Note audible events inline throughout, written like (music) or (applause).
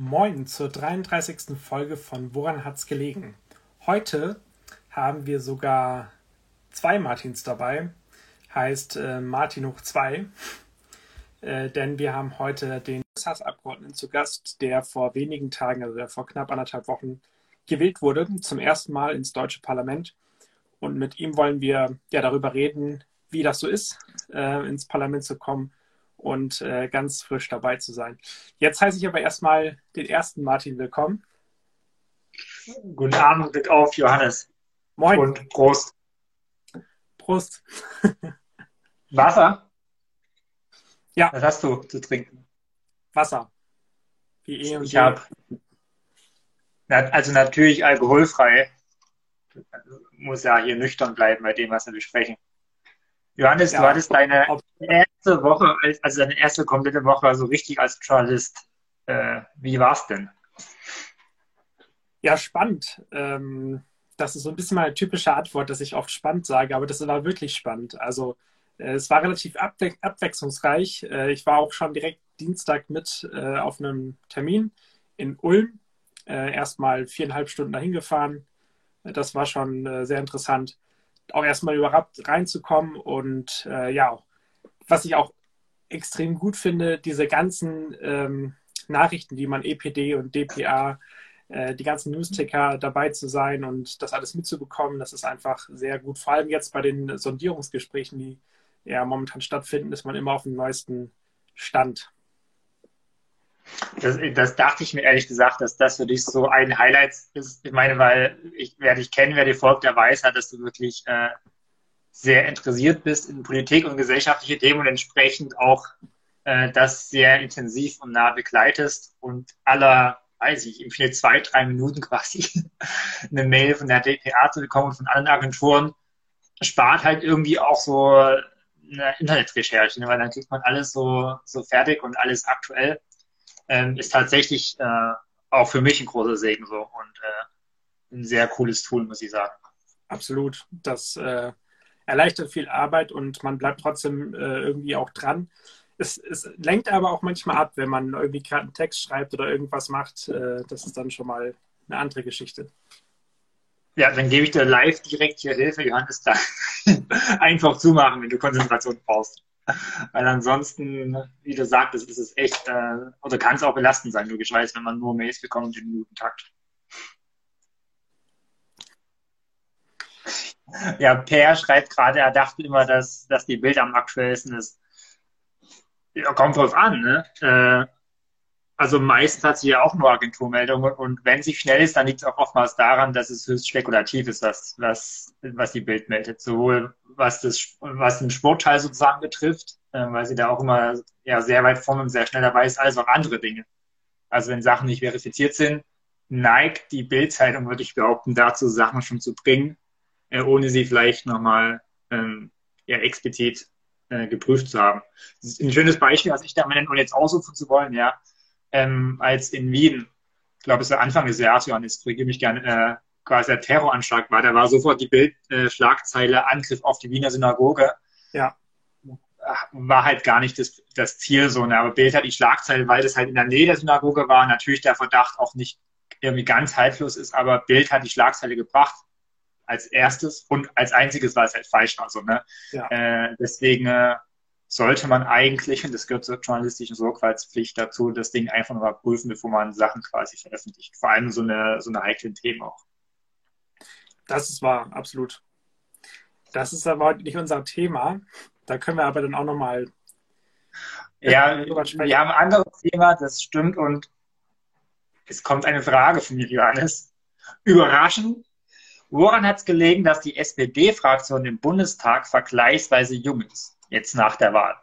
Moin zur 33. Folge von Woran hat's gelegen? Heute haben wir sogar zwei Martins dabei, heißt äh, Martin hoch zwei, äh, denn wir haben heute den Bundestagsabgeordneten zu Gast, der vor wenigen Tagen, also der vor knapp anderthalb Wochen gewählt wurde, zum ersten Mal ins deutsche Parlament. Und mit ihm wollen wir ja darüber reden, wie das so ist, äh, ins Parlament zu kommen und äh, ganz frisch dabei zu sein. Jetzt heiße ich aber erstmal den ersten Martin willkommen. Guten Abend, Glück auf, Johannes. Moin. Und Prost. Prost. (laughs) Wasser? Ja. Was hast du zu trinken? Wasser. Wie eh und ich habe also natürlich alkoholfrei. Muss ja hier nüchtern bleiben bei dem, was wir besprechen. Johannes, ja. du hattest deine erste Woche, also deine erste komplette Woche so richtig als Journalist. Äh, wie war es denn? Ja, spannend. Ähm, das ist so ein bisschen meine typische Antwort, dass ich oft spannend sage, aber das war wirklich spannend. Also äh, es war relativ abwe abwechslungsreich. Äh, ich war auch schon direkt Dienstag mit äh, auf einem Termin in Ulm. Äh, erstmal viereinhalb Stunden dahin gefahren. Das war schon äh, sehr interessant auch erstmal überhaupt reinzukommen und äh, ja, was ich auch extrem gut finde, diese ganzen ähm, Nachrichten, die man EPD und DPA, äh, die ganzen Newsticker dabei zu sein und das alles mitzubekommen, das ist einfach sehr gut. Vor allem jetzt bei den Sondierungsgesprächen, die ja momentan stattfinden, ist man immer auf dem neuesten Stand. Das, das, dachte ich mir ehrlich gesagt, dass das für dich so ein Highlight ist. Ich meine, weil ich, wer dich kennt, wer dir folgt, der weiß halt, dass du wirklich äh, sehr interessiert bist in Politik und gesellschaftliche Themen und entsprechend auch äh, das sehr intensiv und nah begleitest und aller, weiß ich, in viele zwei, drei Minuten (laughs) quasi eine Mail von der DPA zu bekommen und von anderen Agenturen spart halt irgendwie auch so eine Internetrecherche, ne? weil dann kriegt man alles so, so fertig und alles aktuell ähm, ist tatsächlich äh, auch für mich ein großer Segen so und äh, ein sehr cooles Tool, muss ich sagen. Absolut. Das äh, erleichtert viel Arbeit und man bleibt trotzdem äh, irgendwie auch dran. Es, es, lenkt aber auch manchmal ab, wenn man irgendwie gerade einen Text schreibt oder irgendwas macht. Äh, das ist dann schon mal eine andere Geschichte. Ja, dann gebe ich dir live direkt hier Hilfe, Johannes, da (laughs) einfach zumachen, wenn du Konzentration brauchst. (laughs) Weil ansonsten, wie du sagtest, ist es echt, äh, oder kann es auch belastend sein, logischerweise, wenn man nur Mails bekommt im Minutentakt. Ja, Per schreibt gerade, er dachte immer, dass, dass die Bild am aktuellsten ist. Ja, kommt drauf an, ne? Äh, also meistens hat sie ja auch nur Agenturmeldungen und wenn sie schnell ist, dann liegt es auch oftmals daran, dass es höchst spekulativ ist, was, was, was die Bild meldet. Sowohl was, das, was den Sportteil sozusagen betrifft, äh, weil sie da auch immer ja, sehr weit vorne und sehr schnell dabei ist, als auch andere Dinge. Also wenn Sachen nicht verifiziert sind, neigt die Bildzeitung, würde ich behaupten, dazu, Sachen schon zu bringen, äh, ohne sie vielleicht nochmal ähm, ja, explizit äh, geprüft zu haben. Das ist ein schönes Beispiel, was ich da nenne, ohne jetzt ausrufen zu wollen, ja ähm, als in Wien, ich glaube, es war Anfang des Jahres, Johannes, korrigiere mich gerne, äh, quasi der Terroranschlag war. Da war sofort die Bildschlagzeile äh, Angriff auf die Wiener Synagoge. Ja. War halt gar nicht das, das Ziel so. Ne? Aber Bild hat die Schlagzeile, weil das halt in der Nähe der Synagoge war, natürlich der Verdacht auch nicht irgendwie ganz haltlos ist, aber Bild hat die Schlagzeile gebracht als erstes und als einziges, weil es halt falsch war. So, ne? Ja. Äh, deswegen äh, sollte man eigentlich, und das gehört zur journalistischen Sorgfaltspflicht dazu, das Ding einfach nochmal prüfen, bevor man Sachen quasi veröffentlicht. Vor allem so eine, so eine heiklen Themen auch. Das ist wahr, absolut. Das ist aber heute nicht unser Thema. Da können wir aber dann auch nochmal. Ja, wir haben ein anderes Thema, das stimmt. Und es kommt eine Frage von mir, Johannes. Überraschend. Woran hat es gelegen, dass die SPD-Fraktion im Bundestag vergleichsweise jung ist? Jetzt nach der Wahl?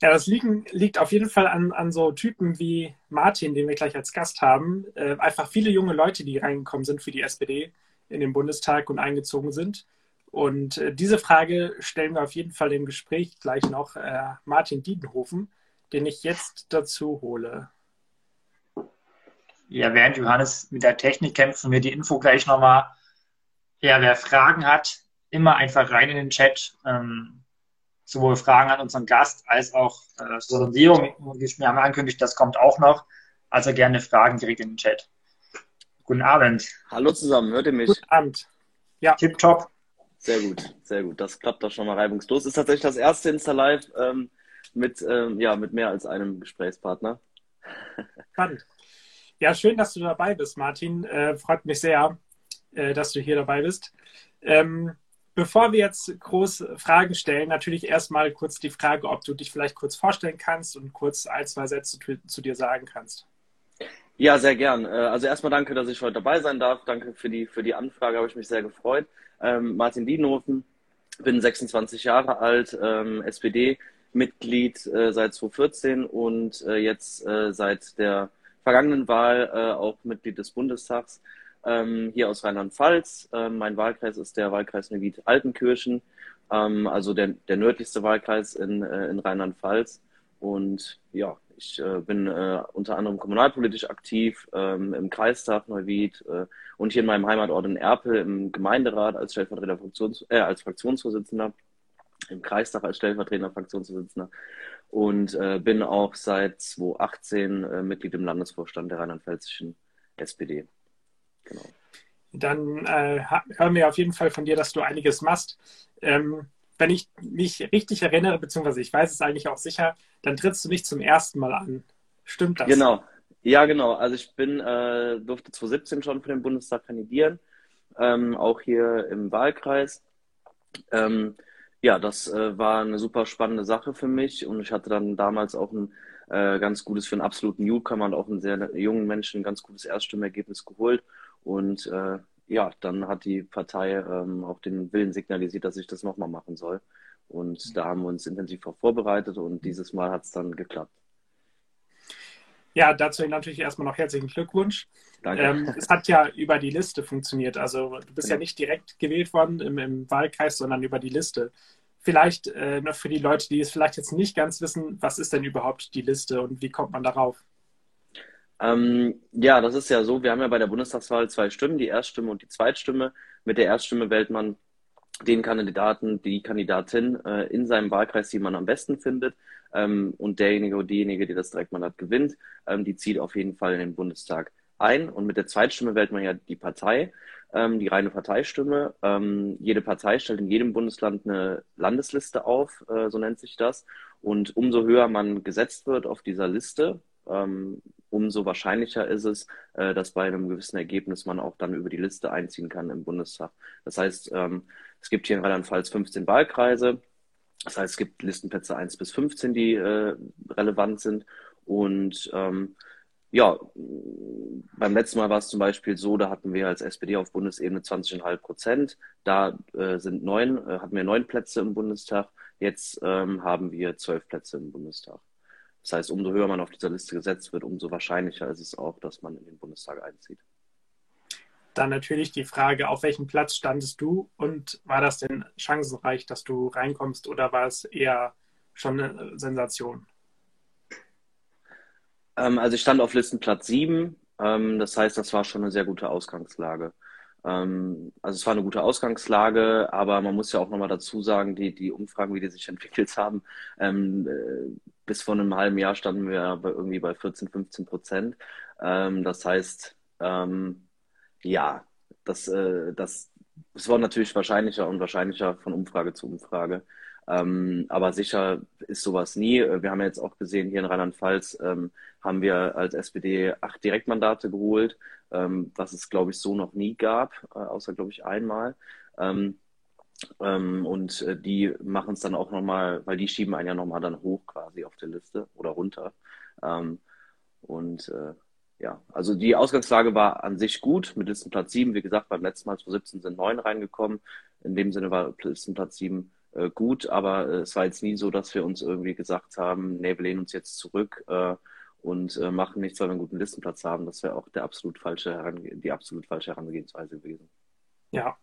Ja, das liegen, liegt auf jeden Fall an, an so Typen wie Martin, den wir gleich als Gast haben. Äh, einfach viele junge Leute, die reingekommen sind für die SPD in den Bundestag und eingezogen sind. Und äh, diese Frage stellen wir auf jeden Fall im Gespräch gleich noch äh, Martin Diedenhofen, den ich jetzt dazu hole. Ja, während Johannes mit der Technik kämpft, wir die Info gleich nochmal. Ja, wer Fragen hat, immer einfach rein in den Chat. Ähm, sowohl Fragen an unseren Gast als auch äh, Sondierung. Wir haben angekündigt, das kommt auch noch. Also gerne Fragen direkt in den Chat. Guten Abend. Hallo zusammen, hört ihr mich? Guten Abend. Ja. Tipptopp. Sehr gut, sehr gut. Das klappt doch schon mal reibungslos. Ist tatsächlich das erste Insta-Live ähm, mit, ähm, ja, mit mehr als einem Gesprächspartner. Spannend. Ja, schön, dass du dabei bist, Martin. Äh, freut mich sehr, äh, dass du hier dabei bist. Ähm, bevor wir jetzt groß Fragen stellen, natürlich erstmal kurz die Frage, ob du dich vielleicht kurz vorstellen kannst und kurz ein, zwei Sätze zu, zu dir sagen kannst. Ja, sehr gern. Äh, also erstmal danke, dass ich heute dabei sein darf. Danke für die, für die Anfrage, habe ich mich sehr gefreut. Ähm, Martin Dienhofen, bin 26 Jahre alt, ähm, SPD-Mitglied äh, seit 2014 und äh, jetzt äh, seit der vergangenen Wahl äh, auch Mitglied des Bundestags ähm, hier aus Rheinland-Pfalz. Ähm, mein Wahlkreis ist der Wahlkreis Neuwied-Altenkirchen, ähm, also der, der nördlichste Wahlkreis in, äh, in Rheinland-Pfalz. Und ja, ich äh, bin äh, unter anderem kommunalpolitisch aktiv ähm, im Kreistag Neuwied äh, und hier in meinem Heimatort in Erpel im Gemeinderat als Stellvertreter Fraktions äh, als Fraktionsvorsitzender, im Kreistag als stellvertretender Fraktionsvorsitzender und äh, bin auch seit 2018 äh, Mitglied im Landesvorstand der rheinland-pfälzischen SPD. Genau. Dann äh, hören wir auf jeden Fall von dir, dass du einiges machst. Ähm, wenn ich mich richtig erinnere, beziehungsweise ich weiß es eigentlich auch sicher, dann trittst du nicht zum ersten Mal an. Stimmt das? Genau. Ja, genau. Also ich bin, äh, durfte 2017 schon für den Bundestag kandidieren, ähm, auch hier im Wahlkreis. Ähm, ja, das äh, war eine super spannende Sache für mich und ich hatte dann damals auch ein äh, ganz gutes für einen absoluten Newcomer und auch einen sehr jungen Menschen ein ganz gutes Erststimmergebnis geholt und äh, ja, dann hat die Partei ähm, auch den Willen signalisiert, dass ich das nochmal machen soll. Und da haben wir uns intensiv vorbereitet und dieses Mal hat es dann geklappt. Ja, dazu natürlich erstmal noch herzlichen Glückwunsch. Danke. Ähm, es hat ja über die Liste funktioniert. Also du bist ja, ja nicht direkt gewählt worden im, im, Wahlkreis, sondern über die Liste. Vielleicht äh, noch für die Leute, die es vielleicht jetzt nicht ganz wissen, was ist denn überhaupt die Liste und wie kommt man darauf? Ähm, ja, das ist ja so. Wir haben ja bei der Bundestagswahl zwei Stimmen, die Erststimme und die Zweitstimme. Mit der Erststimme wählt man den Kandidaten, die Kandidatin äh, in seinem Wahlkreis, die man am besten findet. Ähm, und derjenige oder diejenige, die das Direktmandat gewinnt, ähm, die zieht auf jeden Fall in den Bundestag ein. Und mit der Zweitstimme wählt man ja die Partei, ähm, die reine Parteistimme. Ähm, jede Partei stellt in jedem Bundesland eine Landesliste auf, äh, so nennt sich das. Und umso höher man gesetzt wird auf dieser Liste, ähm, umso wahrscheinlicher ist es, äh, dass bei einem gewissen Ergebnis man auch dann über die Liste einziehen kann im Bundestag. Das heißt, ähm, es gibt hier in Rheinland-Pfalz 15 Wahlkreise. Das heißt, es gibt Listenplätze 1 bis 15, die äh, relevant sind. Und ähm, ja, beim letzten Mal war es zum Beispiel so, da hatten wir als SPD auf Bundesebene 20,5 Prozent. Da äh, sind neun, äh, hatten wir neun Plätze im Bundestag. Jetzt ähm, haben wir zwölf Plätze im Bundestag. Das heißt, umso höher man auf dieser Liste gesetzt wird, umso wahrscheinlicher ist es auch, dass man in den Bundestag einzieht. Dann natürlich die Frage, auf welchem Platz standest du und war das denn chancenreich, dass du reinkommst oder war es eher schon eine Sensation? Ähm, also ich stand auf Listenplatz 7. Ähm, das heißt, das war schon eine sehr gute Ausgangslage. Ähm, also es war eine gute Ausgangslage, aber man muss ja auch nochmal dazu sagen, die, die Umfragen, wie die sich (laughs) entwickelt haben, ähm, äh, bis vor einem halben Jahr standen wir bei, irgendwie bei 14, 15 Prozent. Ähm, das heißt, ähm, ja, das, äh, das, das war natürlich wahrscheinlicher und wahrscheinlicher von Umfrage zu Umfrage. Ähm, aber sicher ist sowas nie. Wir haben jetzt auch gesehen, hier in Rheinland-Pfalz ähm, haben wir als SPD acht Direktmandate geholt, ähm, was es, glaube ich, so noch nie gab, äh, außer, glaube ich, einmal. Ähm, ähm, und äh, die machen es dann auch nochmal, weil die schieben einen ja nochmal dann hoch quasi auf der Liste oder runter. Ähm, und äh, ja, also die Ausgangslage war an sich gut mit Listenplatz 7. Wie gesagt, beim letzten Mal 2017 sind neun reingekommen. In dem Sinne war Listenplatz 7 äh, gut, aber äh, es war jetzt nie so, dass wir uns irgendwie gesagt haben, nee, wir lehnen uns jetzt zurück äh, und äh, machen nichts, weil wir einen guten Listenplatz haben. Das wäre auch der absolut falsche Herange die absolut falsche Herangehensweise gewesen. Ja,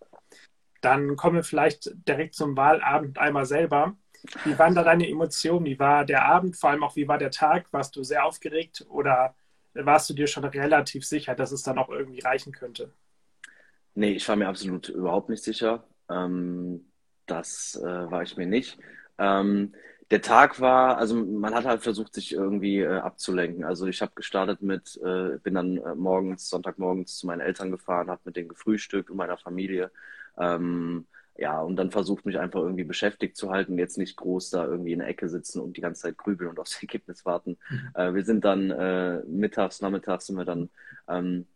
dann kommen wir vielleicht direkt zum Wahlabend einmal selber. Wie waren da deine Emotionen? Wie war der Abend? Vor allem auch, wie war der Tag? Warst du sehr aufgeregt oder warst du dir schon relativ sicher, dass es dann auch irgendwie reichen könnte? Nee, ich war mir absolut überhaupt nicht sicher. Ähm, das äh, war ich mir nicht. Ähm, der Tag war, also man hat halt versucht, sich irgendwie äh, abzulenken. Also ich habe gestartet mit, äh, bin dann äh, morgens, Sonntagmorgens zu meinen Eltern gefahren, habe mit denen gefrühstückt und meiner Familie. Ähm, ja, und dann versucht mich einfach irgendwie beschäftigt zu halten, jetzt nicht groß da irgendwie in der Ecke sitzen und die ganze Zeit grübeln und aufs (laughs) Ergebnis warten. Mhm. Äh, wir sind dann äh, mittags, nachmittags sind wir dann ähm,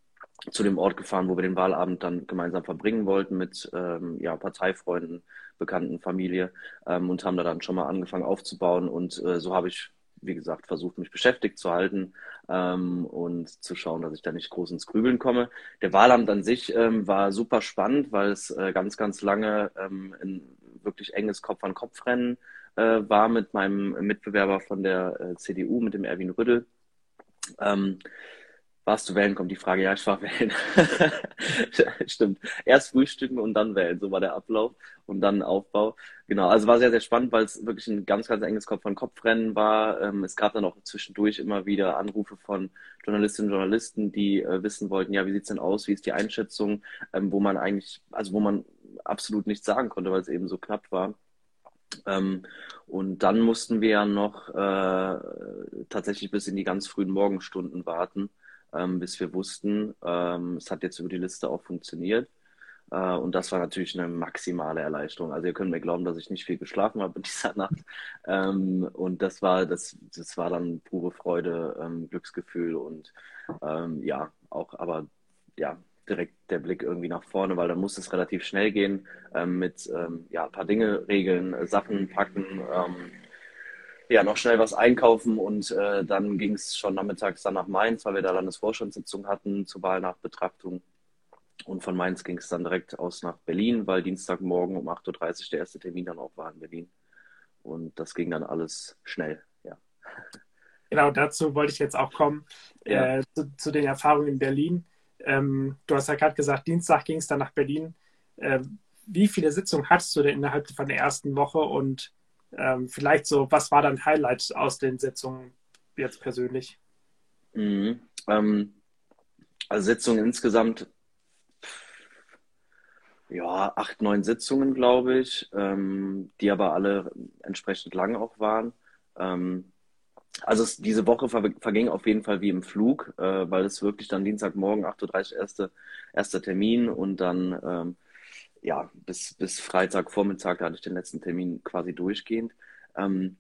zu dem Ort gefahren, wo wir den Wahlabend dann gemeinsam verbringen wollten mit ähm, ja, Parteifreunden, Bekannten, Familie ähm, und haben da dann schon mal angefangen aufzubauen. Und äh, so habe ich, wie gesagt, versucht, mich beschäftigt zu halten ähm, und zu schauen, dass ich da nicht groß ins Grübeln komme. Der Wahlabend an sich ähm, war super spannend, weil es äh, ganz, ganz lange ähm, ein wirklich enges Kopf-an-Kopf-Rennen äh, war mit meinem Mitbewerber von der äh, CDU, mit dem Erwin Rüddel. Warst du wählen, kommt die Frage, ja, ich war wählen. (laughs) Stimmt. Erst frühstücken und dann wählen, so war der Ablauf und dann Aufbau. Genau, also war sehr, sehr spannend, weil es wirklich ein ganz, ganz enges Kopf-an-Kopf-Rennen war. Ähm, es gab dann auch zwischendurch immer wieder Anrufe von Journalistinnen und Journalisten, die äh, wissen wollten, ja, wie sieht's denn aus, wie ist die Einschätzung, ähm, wo man eigentlich, also wo man absolut nichts sagen konnte, weil es eben so knapp war. Ähm, und dann mussten wir ja noch äh, tatsächlich bis in die ganz frühen Morgenstunden warten, ähm, bis wir wussten, ähm, es hat jetzt über die Liste auch funktioniert. Äh, und das war natürlich eine maximale Erleichterung. Also ihr könnt mir glauben, dass ich nicht viel geschlafen habe in dieser (laughs) Nacht. Ähm, und das war, das, das war dann pure Freude, ähm, Glücksgefühl und ähm, ja, auch, aber ja, direkt der Blick irgendwie nach vorne, weil dann muss es relativ schnell gehen ähm, mit ähm, ja, ein paar Dinge regeln, äh, Sachen packen, ähm, ja, noch schnell was einkaufen und äh, dann ging es schon nachmittags dann nach Mainz, weil wir da Landesvorstandssitzung hatten zur Wahlnachbetrachtung. Und von Mainz ging es dann direkt aus nach Berlin, weil Dienstagmorgen um 8.30 Uhr der erste Termin dann auch war in Berlin. Und das ging dann alles schnell, ja. Genau, dazu wollte ich jetzt auch kommen, ja. äh, zu, zu, den Erfahrungen in Berlin. Ähm, du hast ja gerade gesagt, Dienstag ging es dann nach Berlin. Äh, wie viele Sitzungen hattest du denn innerhalb von der ersten Woche und ähm, vielleicht so, was war dein Highlight aus den Sitzungen jetzt persönlich? Mhm. Ähm, also Sitzungen insgesamt, ja, acht, neun Sitzungen, glaube ich, ähm, die aber alle entsprechend lang auch waren. Ähm, also es, diese Woche ver verging auf jeden Fall wie im Flug, äh, weil es wirklich dann Dienstagmorgen 8.30 Uhr erste, erster Termin und dann ähm, ja, bis, bis Freitagvormittag, da hatte ich den letzten Termin quasi durchgehend. Ähm,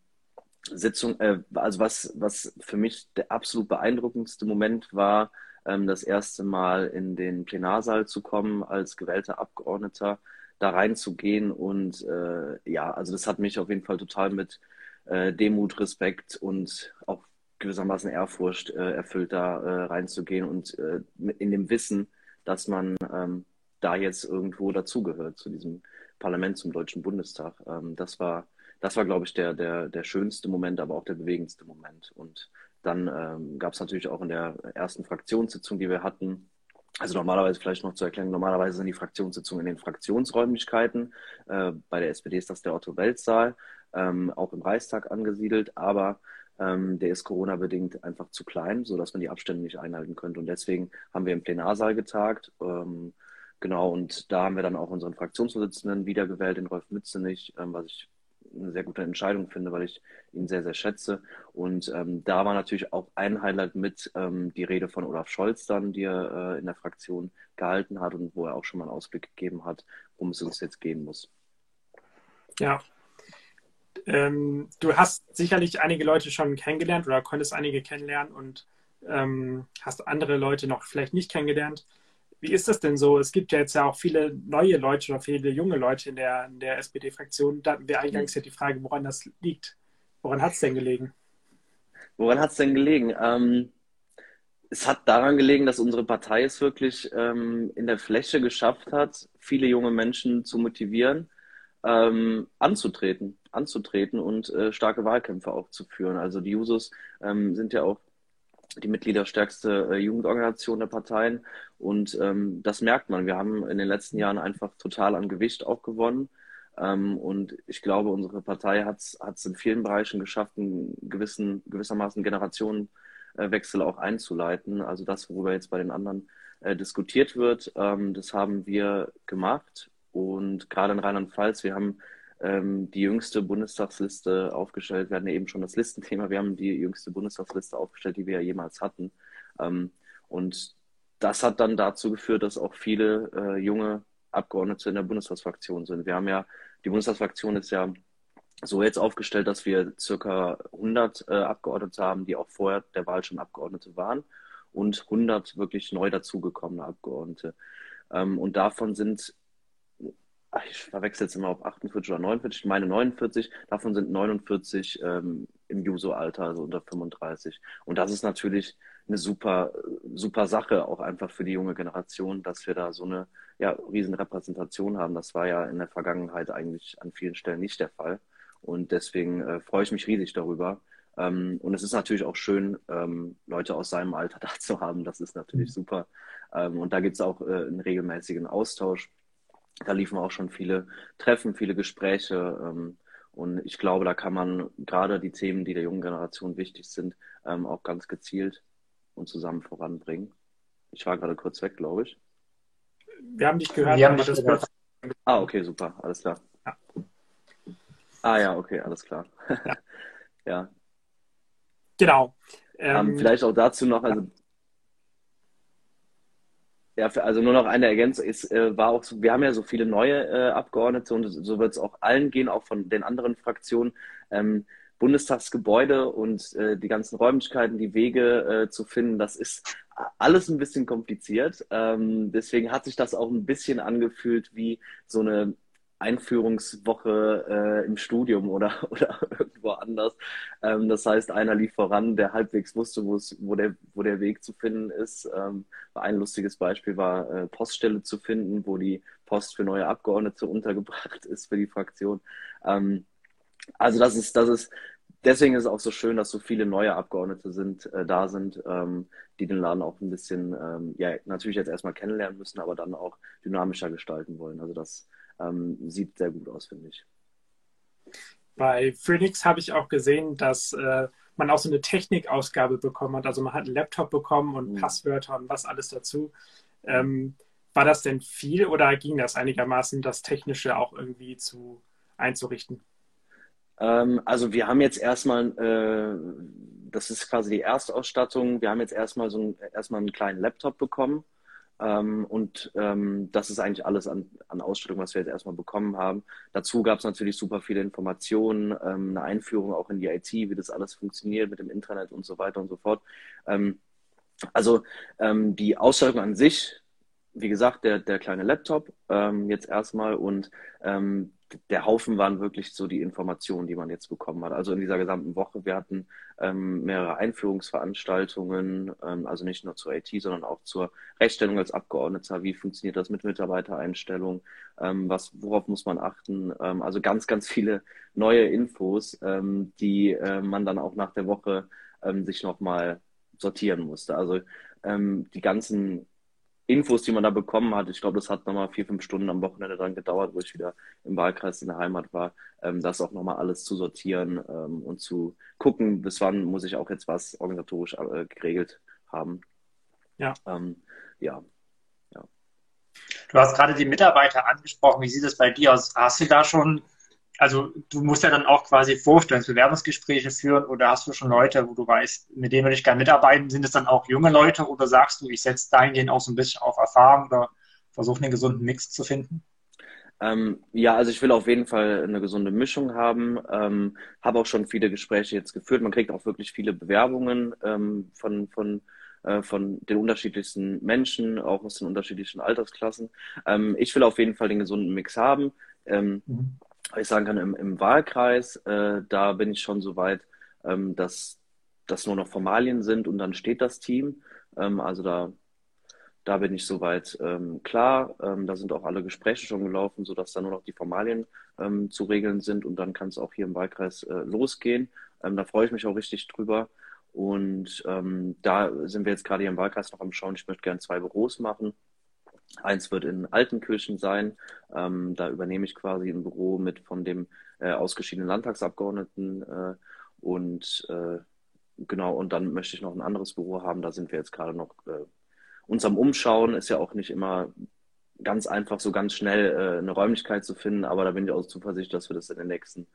Sitzung, äh, also was, was für mich der absolut beeindruckendste Moment war, ähm, das erste Mal in den Plenarsaal zu kommen als gewählter Abgeordneter, da reinzugehen und äh, ja, also das hat mich auf jeden Fall total mit äh, Demut, Respekt und auch gewissermaßen Ehrfurcht äh, erfüllt, da äh, reinzugehen und äh, in dem Wissen, dass man ähm, da jetzt irgendwo dazugehört, zu diesem Parlament, zum Deutschen Bundestag. Ähm, das war, das war, glaube ich, der, der, der schönste Moment, aber auch der bewegendste Moment. Und dann ähm, gab es natürlich auch in der ersten Fraktionssitzung, die wir hatten, also normalerweise vielleicht noch zu erklären, normalerweise sind die Fraktionssitzungen in den Fraktionsräumlichkeiten. Äh, bei der SPD ist das der Otto-Welt-Saal, ähm, auch im Reichstag angesiedelt, aber ähm, der ist Corona-bedingt einfach zu klein, sodass man die Abstände nicht einhalten könnte. Und deswegen haben wir im Plenarsaal getagt. Ähm, Genau, und da haben wir dann auch unseren Fraktionsvorsitzenden wiedergewählt, den Rolf Mützenich, ähm, was ich eine sehr gute Entscheidung finde, weil ich ihn sehr, sehr schätze. Und ähm, da war natürlich auch ein Highlight mit ähm, die Rede von Olaf Scholz dann, die er äh, in der Fraktion gehalten hat und wo er auch schon mal einen Ausblick gegeben hat, worum es uns jetzt gehen muss. Ja. Ähm, du hast sicherlich einige Leute schon kennengelernt oder konntest einige kennenlernen und ähm, hast andere Leute noch vielleicht nicht kennengelernt. Wie ist das denn so? Es gibt ja jetzt ja auch viele neue Leute oder viele junge Leute in der, in der SPD-Fraktion. Da wir eingangs ja die Frage, woran das liegt. Woran hat es denn gelegen? Woran hat es denn gelegen? Ähm, es hat daran gelegen, dass unsere Partei es wirklich ähm, in der Fläche geschafft hat, viele junge Menschen zu motivieren, ähm, anzutreten, anzutreten und äh, starke Wahlkämpfe auch zu führen. Also die Jusos ähm, sind ja auch die mitgliederstärkste äh, Jugendorganisation der Parteien. Und ähm, das merkt man. Wir haben in den letzten Jahren einfach total an Gewicht auch gewonnen. Ähm, und ich glaube, unsere Partei hat es in vielen Bereichen geschafft, einen gewissen, gewissermaßen Generationenwechsel auch einzuleiten. Also das, worüber jetzt bei den anderen äh, diskutiert wird, ähm, das haben wir gemacht. Und gerade in Rheinland-Pfalz, wir haben ähm, die jüngste Bundestagsliste aufgestellt. Wir hatten ja eben schon das Listenthema. Wir haben die jüngste Bundestagsliste aufgestellt, die wir ja jemals hatten. Ähm, und das hat dann dazu geführt, dass auch viele äh, junge Abgeordnete in der Bundestagsfraktion sind. Wir haben ja, die Bundestagsfraktion ist ja so jetzt aufgestellt, dass wir circa 100 äh, Abgeordnete haben, die auch vorher der Wahl schon Abgeordnete waren und 100 wirklich neu dazugekommene Abgeordnete. Ähm, und davon sind, ach, ich verwechsel jetzt immer auf 48 oder 49, ich meine 49, davon sind 49 ähm, im Juso-Alter, also unter 35. Und das ist natürlich eine super, super Sache, auch einfach für die junge Generation, dass wir da so eine ja, riesen Repräsentation haben. Das war ja in der Vergangenheit eigentlich an vielen Stellen nicht der Fall. Und deswegen äh, freue ich mich riesig darüber. Ähm, und es ist natürlich auch schön, ähm, Leute aus seinem Alter (laughs) da zu haben. Das ist natürlich mhm. super. Ähm, und da gibt es auch äh, einen regelmäßigen Austausch. Da liefen auch schon viele Treffen, viele Gespräche. Ähm, und ich glaube, da kann man gerade die Themen, die der jungen Generation wichtig sind, ähm, auch ganz gezielt und zusammen voranbringen. Ich war gerade kurz weg, glaube ich. Wir haben dich gehört. Wir haben dich gehört. Ah, okay, super, alles klar. Ja. Ah ja, okay, alles klar. Ja. (laughs) ja. Genau. Ähm, vielleicht auch dazu noch, also ja, also nur noch eine Ergänzung. Es äh, war auch so, wir haben ja so viele neue äh, Abgeordnete und so wird es auch allen gehen, auch von den anderen Fraktionen. Ähm, Bundestagsgebäude und äh, die ganzen Räumlichkeiten, die Wege äh, zu finden, das ist alles ein bisschen kompliziert. Ähm, deswegen hat sich das auch ein bisschen angefühlt wie so eine Einführungswoche äh, im Studium oder, (laughs) oder irgendwo anders. Ähm, das heißt, einer lief voran, der halbwegs wusste, wo, der, wo der Weg zu finden ist. Ähm, ein lustiges Beispiel war, äh, Poststelle zu finden, wo die Post für neue Abgeordnete (laughs) untergebracht ist für die Fraktion. Ähm, also das ist, das ist, deswegen ist es auch so schön, dass so viele neue Abgeordnete sind, äh, da sind, ähm, die den Laden auch ein bisschen, ähm, ja, natürlich jetzt erstmal kennenlernen müssen, aber dann auch dynamischer gestalten wollen. Also das ähm, sieht sehr gut aus, finde ich. Bei Phoenix habe ich auch gesehen, dass äh, man auch so eine Technikausgabe bekommen hat. Also man hat einen Laptop bekommen und mhm. Passwörter und was alles dazu. Ähm, war das denn viel oder ging das einigermaßen, das Technische auch irgendwie zu einzurichten? Ähm, also wir haben jetzt erstmal, äh, das ist quasi die Erstausstattung, wir haben jetzt erstmal so ein, erstmal einen kleinen Laptop bekommen ähm, und ähm, das ist eigentlich alles an, an Ausstattung, was wir jetzt erstmal bekommen haben. Dazu gab es natürlich super viele Informationen, ähm, eine Einführung auch in die IT, wie das alles funktioniert mit dem Internet und so weiter und so fort. Ähm, also ähm, die Ausstattung an sich, wie gesagt, der, der kleine Laptop ähm, jetzt erstmal und der Haufen waren wirklich so die Informationen, die man jetzt bekommen hat. Also in dieser gesamten Woche, wir hatten ähm, mehrere Einführungsveranstaltungen, ähm, also nicht nur zur IT, sondern auch zur Rechtsstellung als Abgeordneter. Wie funktioniert das mit Mitarbeitereinstellung? Ähm, was, worauf muss man achten? Ähm, also ganz, ganz viele neue Infos, ähm, die äh, man dann auch nach der Woche ähm, sich nochmal sortieren musste. Also die ganzen Infos, die man da bekommen hat, ich glaube, das hat nochmal vier, fünf Stunden am Wochenende dran gedauert, wo ich wieder im Wahlkreis in der Heimat war, ähm, das auch nochmal alles zu sortieren ähm, und zu gucken, bis wann muss ich auch jetzt was organisatorisch äh, geregelt haben. Ja. Ähm, ja. ja. Du hast gerade die Mitarbeiter angesprochen. Wie sieht es bei dir aus? Hast du da schon also du musst ja dann auch quasi Vorstellungsbewerbungsgespräche führen oder hast du schon Leute, wo du weißt, mit denen würde ich gerne mitarbeiten? Sind es dann auch junge Leute oder sagst du, ich setze dahingehend auch so ein bisschen auf Erfahrung oder versuche einen gesunden Mix zu finden? Ähm, ja, also ich will auf jeden Fall eine gesunde Mischung haben. Ähm, habe auch schon viele Gespräche jetzt geführt. Man kriegt auch wirklich viele Bewerbungen ähm, von, von, äh, von den unterschiedlichsten Menschen, auch aus den unterschiedlichen Altersklassen. Ähm, ich will auf jeden Fall den gesunden Mix haben. Ähm, mhm ich sagen kann, im, im Wahlkreis, äh, da bin ich schon so weit, ähm, dass das nur noch Formalien sind und dann steht das Team. Ähm, also da, da bin ich soweit ähm, klar. Ähm, da sind auch alle Gespräche schon gelaufen, sodass da nur noch die Formalien ähm, zu regeln sind und dann kann es auch hier im Wahlkreis äh, losgehen. Ähm, da freue ich mich auch richtig drüber. Und da sind wir jetzt gerade hier im Wahlkreis noch am Schauen. Ich möchte gerne zwei Büros machen. Eins wird in Altenkirchen sein. Ähm, da übernehme ich quasi ein Büro mit von dem äh, ausgeschiedenen Landtagsabgeordneten. Äh, und äh, genau, und dann möchte ich noch ein anderes Büro haben. Da sind wir jetzt gerade noch äh, uns am Umschauen. Ist ja auch nicht immer ganz einfach so ganz schnell äh, eine Räumlichkeit zu finden, aber da bin ich auch zuversichtlich, dass wir das in den nächsten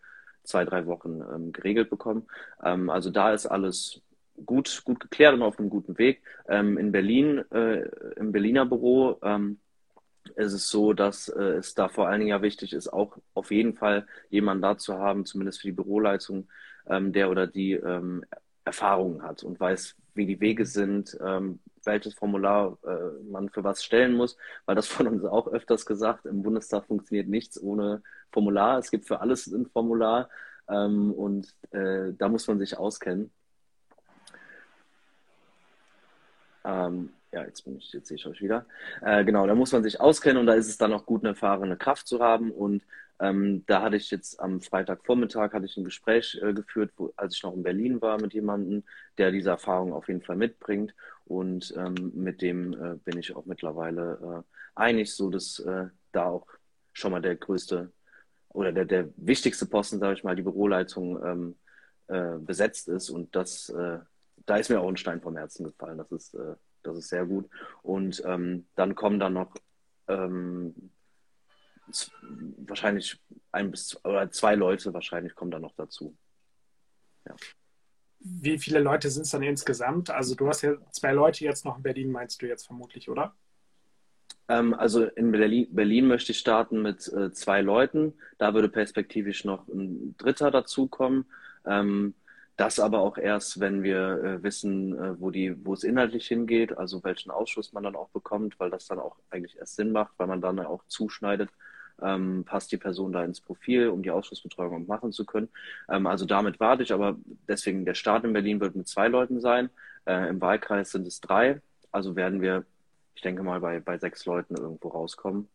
zwei, drei Wochen ähm, geregelt bekommen. Ähm, also da ist alles gut, gut geklärt und auf einem guten Weg. Ähm, in Berlin, äh, im Berliner Büro, ähm, ist es so, dass äh, es da vor allen Dingen ja wichtig ist, auch auf jeden Fall jemanden da zu haben, zumindest für die Büroleitung, ähm, der oder die ähm, Erfahrungen hat und weiß, wie die Wege sind, ähm, welches Formular äh, man für was stellen muss, weil das von uns auch öfters gesagt, im Bundestag funktioniert nichts ohne Formular. Es gibt für alles ein Formular ähm, und äh, da muss man sich auskennen. Ähm, ja, jetzt bin ich, jetzt sehe ich euch wieder. Äh, genau, da muss man sich auskennen und da ist es dann auch gut, eine erfahrene Kraft zu haben. Und ähm, da hatte ich jetzt am Freitagvormittag hatte ich ein Gespräch äh, geführt, wo, als ich noch in Berlin war mit jemandem, der diese Erfahrung auf jeden Fall mitbringt. Und ähm, mit dem äh, bin ich auch mittlerweile äh, einig, so dass äh, da auch schon mal der größte oder der, der wichtigste Posten, sage ich mal, die Büroleitung ähm, äh, besetzt ist. Und das, da ist mir auch ein Stein vom Herzen gefallen. Das ist, äh, das ist sehr gut. Und ähm, dann kommen dann noch ähm, wahrscheinlich ein bis oder zwei Leute wahrscheinlich kommen dann noch dazu. Ja. Wie viele Leute sind es dann insgesamt? Also du hast ja zwei Leute jetzt noch in Berlin, meinst du jetzt vermutlich, oder? Ähm, also in Berlin, Berlin, möchte ich starten mit äh, zwei Leuten. Da würde perspektivisch noch ein Dritter dazukommen. Ähm, das aber auch erst, wenn wir äh, wissen, äh, wo die, wo es inhaltlich hingeht, also welchen Ausschuss man dann auch bekommt, weil das dann auch eigentlich erst Sinn macht, weil man dann auch zuschneidet, ähm, passt die Person da ins Profil, um die Ausschussbetreuung machen zu können. Ähm, also damit warte ich, aber deswegen der Start in Berlin wird mit zwei Leuten sein. Äh, Im Wahlkreis sind es drei, also werden wir ich denke mal, bei, bei sechs Leuten irgendwo rauskommen.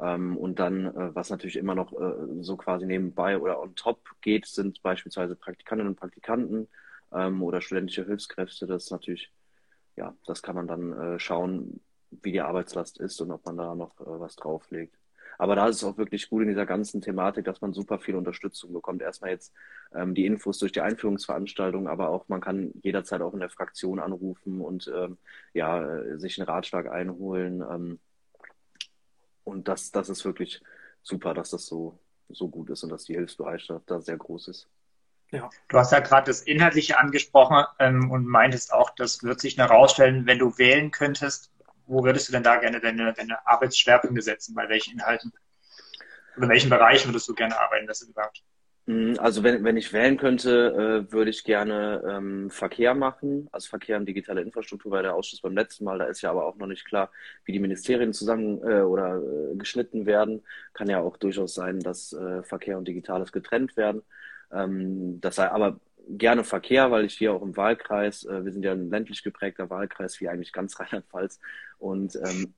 Ähm, und dann, äh, was natürlich immer noch äh, so quasi nebenbei oder on top geht, sind beispielsweise Praktikantinnen und Praktikanten ähm, oder studentische Hilfskräfte. Das ist natürlich, ja, das kann man dann äh, schauen, wie die Arbeitslast ist und ob man da noch äh, was drauflegt. Aber da ist es auch wirklich gut in dieser ganzen Thematik, dass man super viel Unterstützung bekommt. Erstmal jetzt ähm, die Infos durch die Einführungsveranstaltung, aber auch man kann jederzeit auch in der Fraktion anrufen und ähm, ja, sich einen Ratschlag einholen. Ähm, und das, das ist wirklich super, dass das so, so gut ist und dass die Hilfsbereitschaft da sehr groß ist. Ja. Du hast ja gerade das Inhaltliche angesprochen ähm, und meintest auch, das wird sich herausstellen, wenn du wählen könntest, wo würdest du denn da gerne deine, deine Arbeitsschwerpunkte setzen? Bei welchen Inhalten? Oder in welchen Bereichen würdest du gerne arbeiten, das überhaupt? Mm, also wenn, wenn ich wählen könnte, äh, würde ich gerne ähm, Verkehr machen, also Verkehr und digitale Infrastruktur war der Ausschuss beim letzten Mal. Da ist ja aber auch noch nicht klar, wie die Ministerien zusammen äh, oder äh, geschnitten werden. Kann ja auch durchaus sein, dass äh, Verkehr und Digitales getrennt werden. Ähm, das sei aber gerne Verkehr, weil ich hier auch im Wahlkreis, äh, wir sind ja ein ländlich geprägter Wahlkreis, wie eigentlich ganz (laughs) Rheinland-Pfalz. Und, ähm,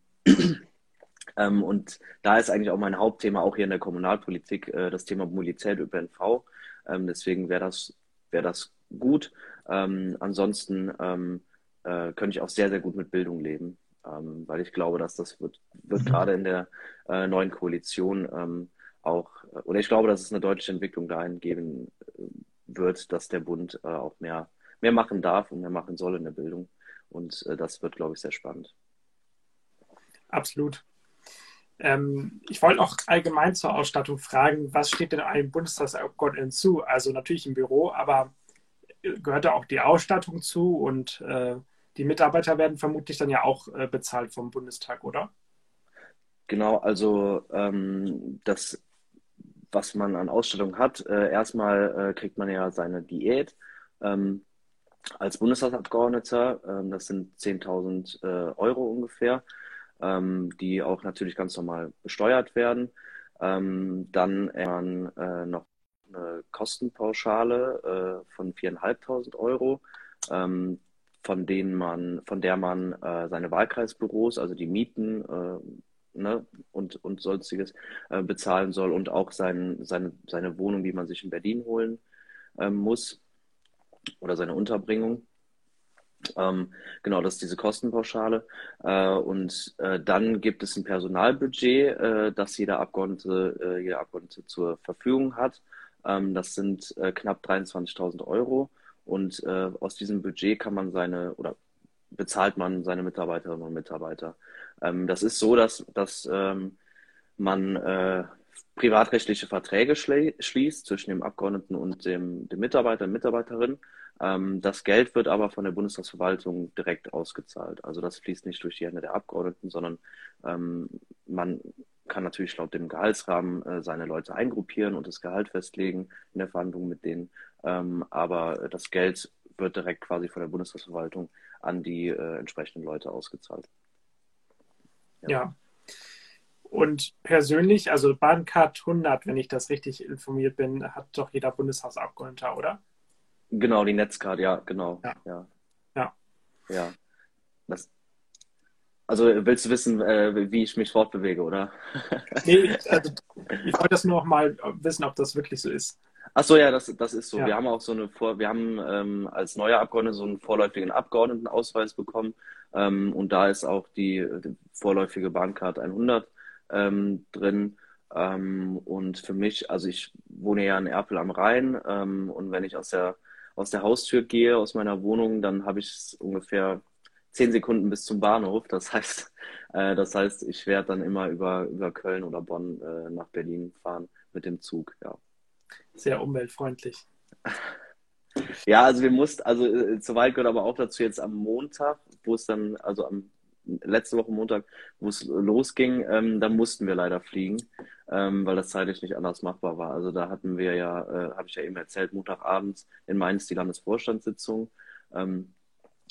ähm, und da ist eigentlich auch mein Hauptthema, auch hier in der Kommunalpolitik, äh, das Thema Mobilität ÖPNV. Ähm, deswegen wäre das, wäre das gut. Ähm, ansonsten ähm, äh, könnte ich auch sehr, sehr gut mit Bildung leben, ähm, weil ich glaube, dass das wird, wird mhm. gerade in der äh, neuen Koalition ähm, auch, oder ich glaube, dass es eine deutliche Entwicklung dahin geben äh, wird, dass der Bund äh, auch mehr, mehr machen darf und mehr machen soll in der Bildung. Und äh, das wird, glaube ich, sehr spannend. Absolut. Ähm, ich wollte auch allgemein zur Ausstattung fragen, was steht denn einem Bundestagsabgeordneten zu? Also natürlich im Büro, aber gehört da auch die Ausstattung zu und äh, die Mitarbeiter werden vermutlich dann ja auch äh, bezahlt vom Bundestag, oder? Genau, also ähm, das was man an Ausstellungen hat. Äh, erstmal äh, kriegt man ja seine Diät ähm, als Bundestagsabgeordneter. Ähm, das sind 10.000 äh, Euro ungefähr, ähm, die auch natürlich ganz normal besteuert werden. Ähm, dann man äh, noch eine Kostenpauschale äh, von 4.500 Euro. Ähm, von denen man, von der man äh, seine Wahlkreisbüros, also die Mieten, ne, und, und sonstiges äh, bezahlen soll und auch sein, seine, seine Wohnung, die man sich in Berlin holen ähm, muss oder seine Unterbringung. Ähm, genau, das ist diese Kostenpauschale. Äh, und äh, dann gibt es ein Personalbudget, äh, das jeder Abgeordnete, äh, jeder Abgeordnete zur Verfügung hat. Ähm, das sind äh, knapp 23.000 Euro. Und aus diesem Budget kann man seine, oder bezahlt man seine Mitarbeiterinnen und Mitarbeiter. Ähm, das ist so, dass, dass ähm, man äh, privatrechtliche Verträge schließt zwischen dem Abgeordneten und dem, dem Mitarbeiter und Mitarbeiterin. Ähm, das Geld wird aber von der Bundestagsverwaltung direkt ausgezahlt. Also das fließt nicht durch die Hände der Abgeordneten, sondern ähm, man kann natürlich laut dem Gehaltsrahmen äh, seine Leute eingruppieren und das Gehalt festlegen in der Verhandlung mit denen. Ähm, aber das Geld wird direkt quasi von der Bundestagsverwaltung an die äh, entsprechenden Leute ausgezahlt. Ja. ja. Und persönlich, also Bahncard 100, wenn ich das richtig informiert bin, hat doch jeder Bundestagsabgeordneter, oder? Genau, die Netzcard, ja, genau. Ja. Ja. ja. ja. Das, also willst du wissen, äh, wie ich mich fortbewege, oder? (laughs) nee, also, ich wollte das nur noch mal wissen, ob das wirklich so ist. Ach so, ja, das, das ist so. Ja. Wir haben auch so eine Vor wir haben ähm, als neuer Abgeordneter so einen vorläufigen Abgeordnetenausweis bekommen ähm, und da ist auch die, die vorläufige Bahncard 100 ähm, drin. Ähm, und für mich, also ich wohne ja in Erpel am Rhein ähm, und wenn ich aus der, aus der Haustür gehe, aus meiner Wohnung, dann habe ich ungefähr zehn Sekunden bis zum Bahnhof. Das heißt, äh, das heißt, ich werde dann immer über, über Köln oder Bonn äh, nach Berlin fahren mit dem Zug, ja. Sehr umweltfreundlich. Ja, also wir mussten, also äh, soweit gehört aber auch dazu jetzt am Montag, wo es dann, also am letzte Woche Montag, wo es losging, ähm, da mussten wir leider fliegen, ähm, weil das zeitlich nicht anders machbar war. Also da hatten wir ja, äh, habe ich ja eben erzählt, Montagabends in Mainz die Landesvorstandssitzung. Ähm,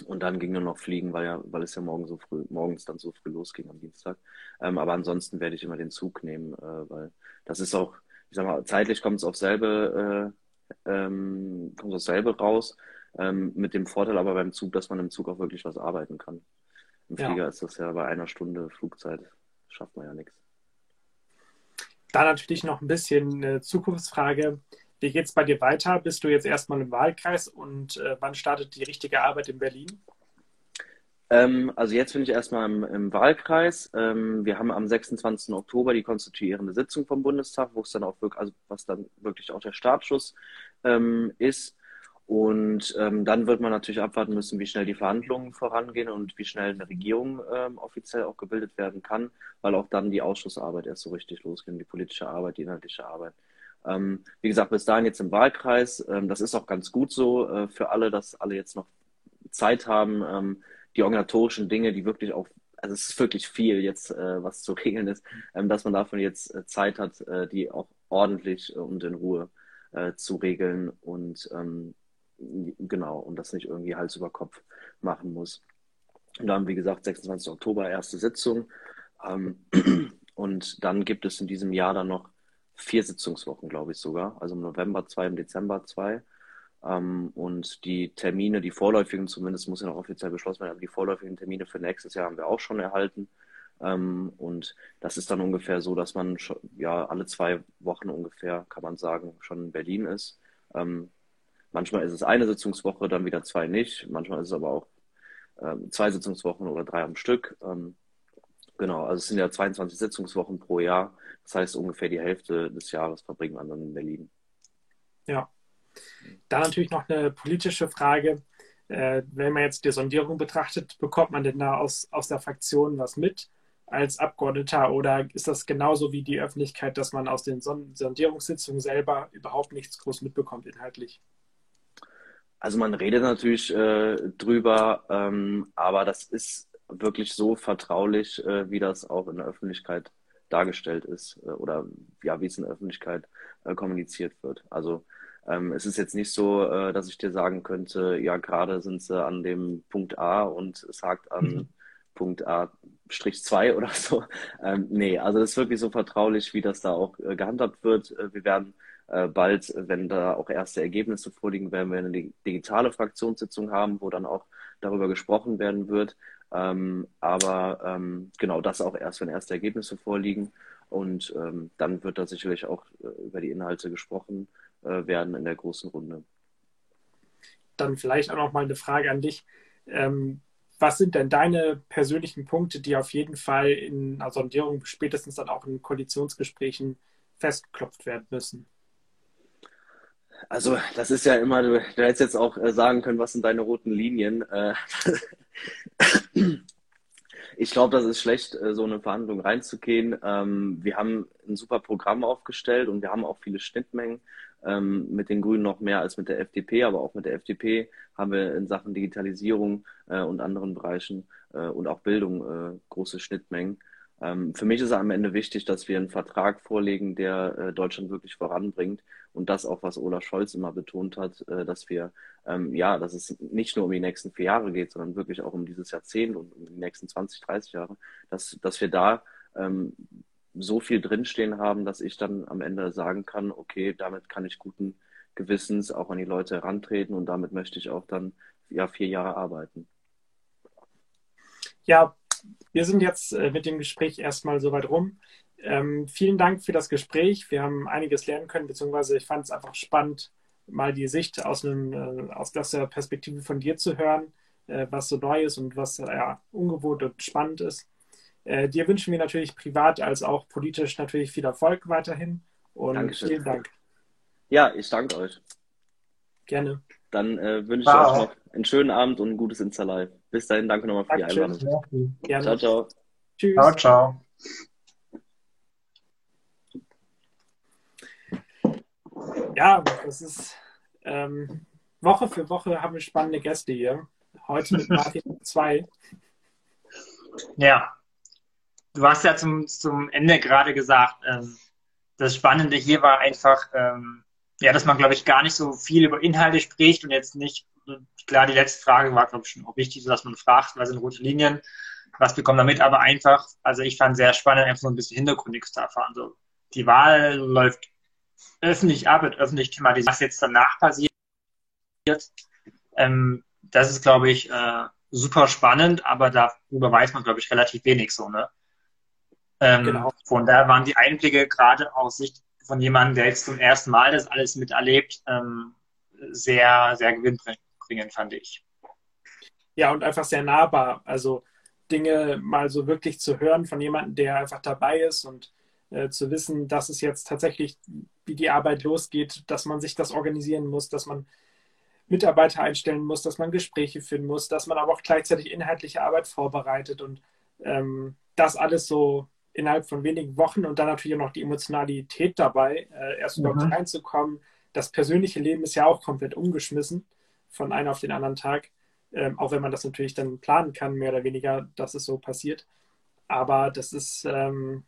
und dann ging nur noch fliegen, weil ja, weil es ja morgen so früh, morgens dann so früh losging am Dienstag. Ähm, aber ansonsten werde ich immer den Zug nehmen, äh, weil das ist auch, ich sag mal, zeitlich kommt es auf selbe, äh, ähm, kommt auf selbe raus. Ähm, mit dem Vorteil aber beim Zug, dass man im Zug auch wirklich was arbeiten kann. Im ja. Flieger ist das ja bei einer Stunde Flugzeit, schafft man ja nichts. Dann natürlich noch ein bisschen eine Zukunftsfrage. Wie geht es bei dir weiter? Bist du jetzt erstmal im Wahlkreis und äh, wann startet die richtige Arbeit in Berlin? Ähm, also jetzt bin ich erstmal im, im Wahlkreis. Ähm, wir haben am 26. Oktober die konstituierende Sitzung vom Bundestag, wo es dann auch wirklich, also was dann wirklich auch der Startschuss ähm, ist. Und ähm, dann wird man natürlich abwarten müssen, wie schnell die Verhandlungen vorangehen und wie schnell eine Regierung ähm, offiziell auch gebildet werden kann, weil auch dann die Ausschussarbeit erst so richtig losgeht, die politische Arbeit, die inhaltliche Arbeit. Ähm, wie gesagt, bis dahin jetzt im Wahlkreis. Ähm, das ist auch ganz gut so äh, für alle, dass alle jetzt noch Zeit haben, ähm, die organisatorischen Dinge, die wirklich auch, also es ist wirklich viel jetzt, äh, was zu (laughs) regeln ist, ähm, dass man davon jetzt äh, Zeit hat, äh, die auch ordentlich und in Ruhe äh, zu regeln und genau, und das nicht irgendwie Hals über Kopf machen muss. Und dann, wie gesagt, 26. Oktober, erste Sitzung. Ähm, (clears throat) und dann gibt es in diesem Jahr dann noch vier Sitzungswochen, glaube ich sogar. Also im November zwei, im Dezember zwei. Ähm, und die Termine, die vorläufigen zumindest, muss ja noch offiziell beschlossen werden, aber die vorläufigen Termine für nächstes Jahr haben wir auch schon erhalten. Ähm, und das ist dann ungefähr so, dass man schon, ja alle zwei Wochen ungefähr, kann man sagen, schon in Berlin ist. Manchmal ist es eine Sitzungswoche, dann wieder zwei nicht. Manchmal ist es aber auch ähm, zwei Sitzungswochen oder drei am Stück. Ähm, genau, also es sind ja 22 Sitzungswochen pro Jahr. Das heißt, ungefähr die Hälfte des Jahres verbringt man dann in Berlin. Ja. Dann natürlich noch eine politische Frage. Äh, wenn man jetzt die Sondierung betrachtet, bekommt man denn da aus, aus der Fraktion was mit als Abgeordneter oder ist das genauso wie die Öffentlichkeit, dass man aus den Sondierungssitzungen selber überhaupt nichts groß mitbekommt inhaltlich? Also man redet natürlich äh, drüber, ähm, aber das ist wirklich so vertraulich, äh, wie das auch in der Öffentlichkeit dargestellt ist äh, oder ja, wie es in der Öffentlichkeit äh, kommuniziert wird. Also ähm, es ist jetzt nicht so, äh, dass ich dir sagen könnte, ja, gerade sind sie an dem Punkt A und es hakt an mhm. Punkt A Strich 2 oder so. Ähm, nee, also das ist wirklich so vertraulich, wie das da auch äh, gehandhabt wird. Wir werden bald, wenn da auch erste Ergebnisse vorliegen, werden wir eine digitale Fraktionssitzung haben, wo dann auch darüber gesprochen werden wird. Ähm, aber ähm, genau das auch erst, wenn erste Ergebnisse vorliegen. Und ähm, dann wird da sicherlich auch äh, über die Inhalte gesprochen äh, werden in der großen Runde. Dann vielleicht auch noch mal eine Frage an dich. Ähm, was sind denn deine persönlichen Punkte, die auf jeden Fall in einer Sondierung, spätestens dann auch in Koalitionsgesprächen festgeklopft werden müssen? Also, das ist ja immer, du, du hättest jetzt auch äh, sagen können, was sind deine roten Linien. Äh, (clears throat) Ich glaube, das ist schlecht, äh, so eine Verhandlung reinzugehen. Ähm, wir haben ein super Programm aufgestellt und wir haben auch viele Schnittmengen. Ähm, mit den Grünen noch mehr als mit der FDP, aber auch mit der FDP haben wir in Sachen Digitalisierung und anderen Bereichen und auch Bildung große Schnittmengen. Ähm, für mich ist am Ende wichtig, dass wir einen Vertrag vorlegen, der äh, Deutschland wirklich voranbringt. Und das auch, was Olaf Scholz immer betont hat, äh, dass wir, ähm, ja, dass es nicht nur um die nächsten vier Jahre geht, sondern wirklich auch um dieses Jahrzehnt und um die nächsten 20, 30 Jahre, dass, dass wir da ähm, so viel drinstehen haben, dass ich dann am Ende sagen kann, okay, damit kann ich guten Gewissens auch an die Leute herantreten und damit möchte ich auch dann ja vier Jahre arbeiten. Ja, wir sind jetzt äh, mit dem Gespräch erstmal soweit rum. Ähm, vielen Dank für das Gespräch. Wir haben einiges lernen können, beziehungsweise ich fand es einfach spannend, mal die Sicht aus, einem, äh, aus der Perspektive von dir zu hören, äh, was so neu ist und was ja, ungewohnt und spannend ist. Äh, dir wünschen wir natürlich privat als auch politisch natürlich viel Erfolg weiterhin. Und Dankeschön. vielen Dank. Ja, ich danke euch. Gerne. Dann äh, wünsche ich wow. euch noch einen schönen Abend und ein gutes Insta-Live. Bis dahin, danke nochmal für die Einladung. Ciao, ciao. Tschüss. Ciao, ciao. Ja, das ist ähm, Woche für Woche haben wir spannende Gäste hier. Heute mit Martin 2. Ja, du hast ja zum, zum Ende gerade gesagt, ähm, das Spannende hier war einfach, ähm, ja, dass man, glaube ich, gar nicht so viel über Inhalte spricht und jetzt nicht, klar, die letzte Frage war, glaube ich, schon auch wichtig, dass man fragt, was sind rote Linien, was bekommt man mit, aber einfach, also ich fand sehr spannend, einfach so ein bisschen Hintergründig zu erfahren. So, die Wahl läuft öffentlich ab, wird öffentlich thematisiert, was jetzt danach passiert. Ähm, das ist, glaube ich, äh, super spannend, aber darüber weiß man, glaube ich, relativ wenig so, ne? Ähm, genau. Von daher waren die Einblicke gerade aus Sicht von jemandem, der jetzt zum ersten Mal das alles miterlebt, ähm, sehr, sehr gewinnbringend, fand ich. Ja, und einfach sehr nahbar. Also Dinge mal so wirklich zu hören von jemandem, der einfach dabei ist und äh, zu wissen, dass es jetzt tatsächlich, wie die Arbeit losgeht, dass man sich das organisieren muss, dass man Mitarbeiter einstellen muss, dass man Gespräche führen muss, dass man aber auch gleichzeitig inhaltliche Arbeit vorbereitet und ähm, das alles so innerhalb von wenigen Wochen und dann natürlich auch noch die Emotionalität dabei, äh, erst überhaupt mhm. reinzukommen. Das persönliche Leben ist ja auch komplett umgeschmissen von einem auf den anderen Tag, ähm, auch wenn man das natürlich dann planen kann, mehr oder weniger, dass es so passiert. Aber das ist ähm,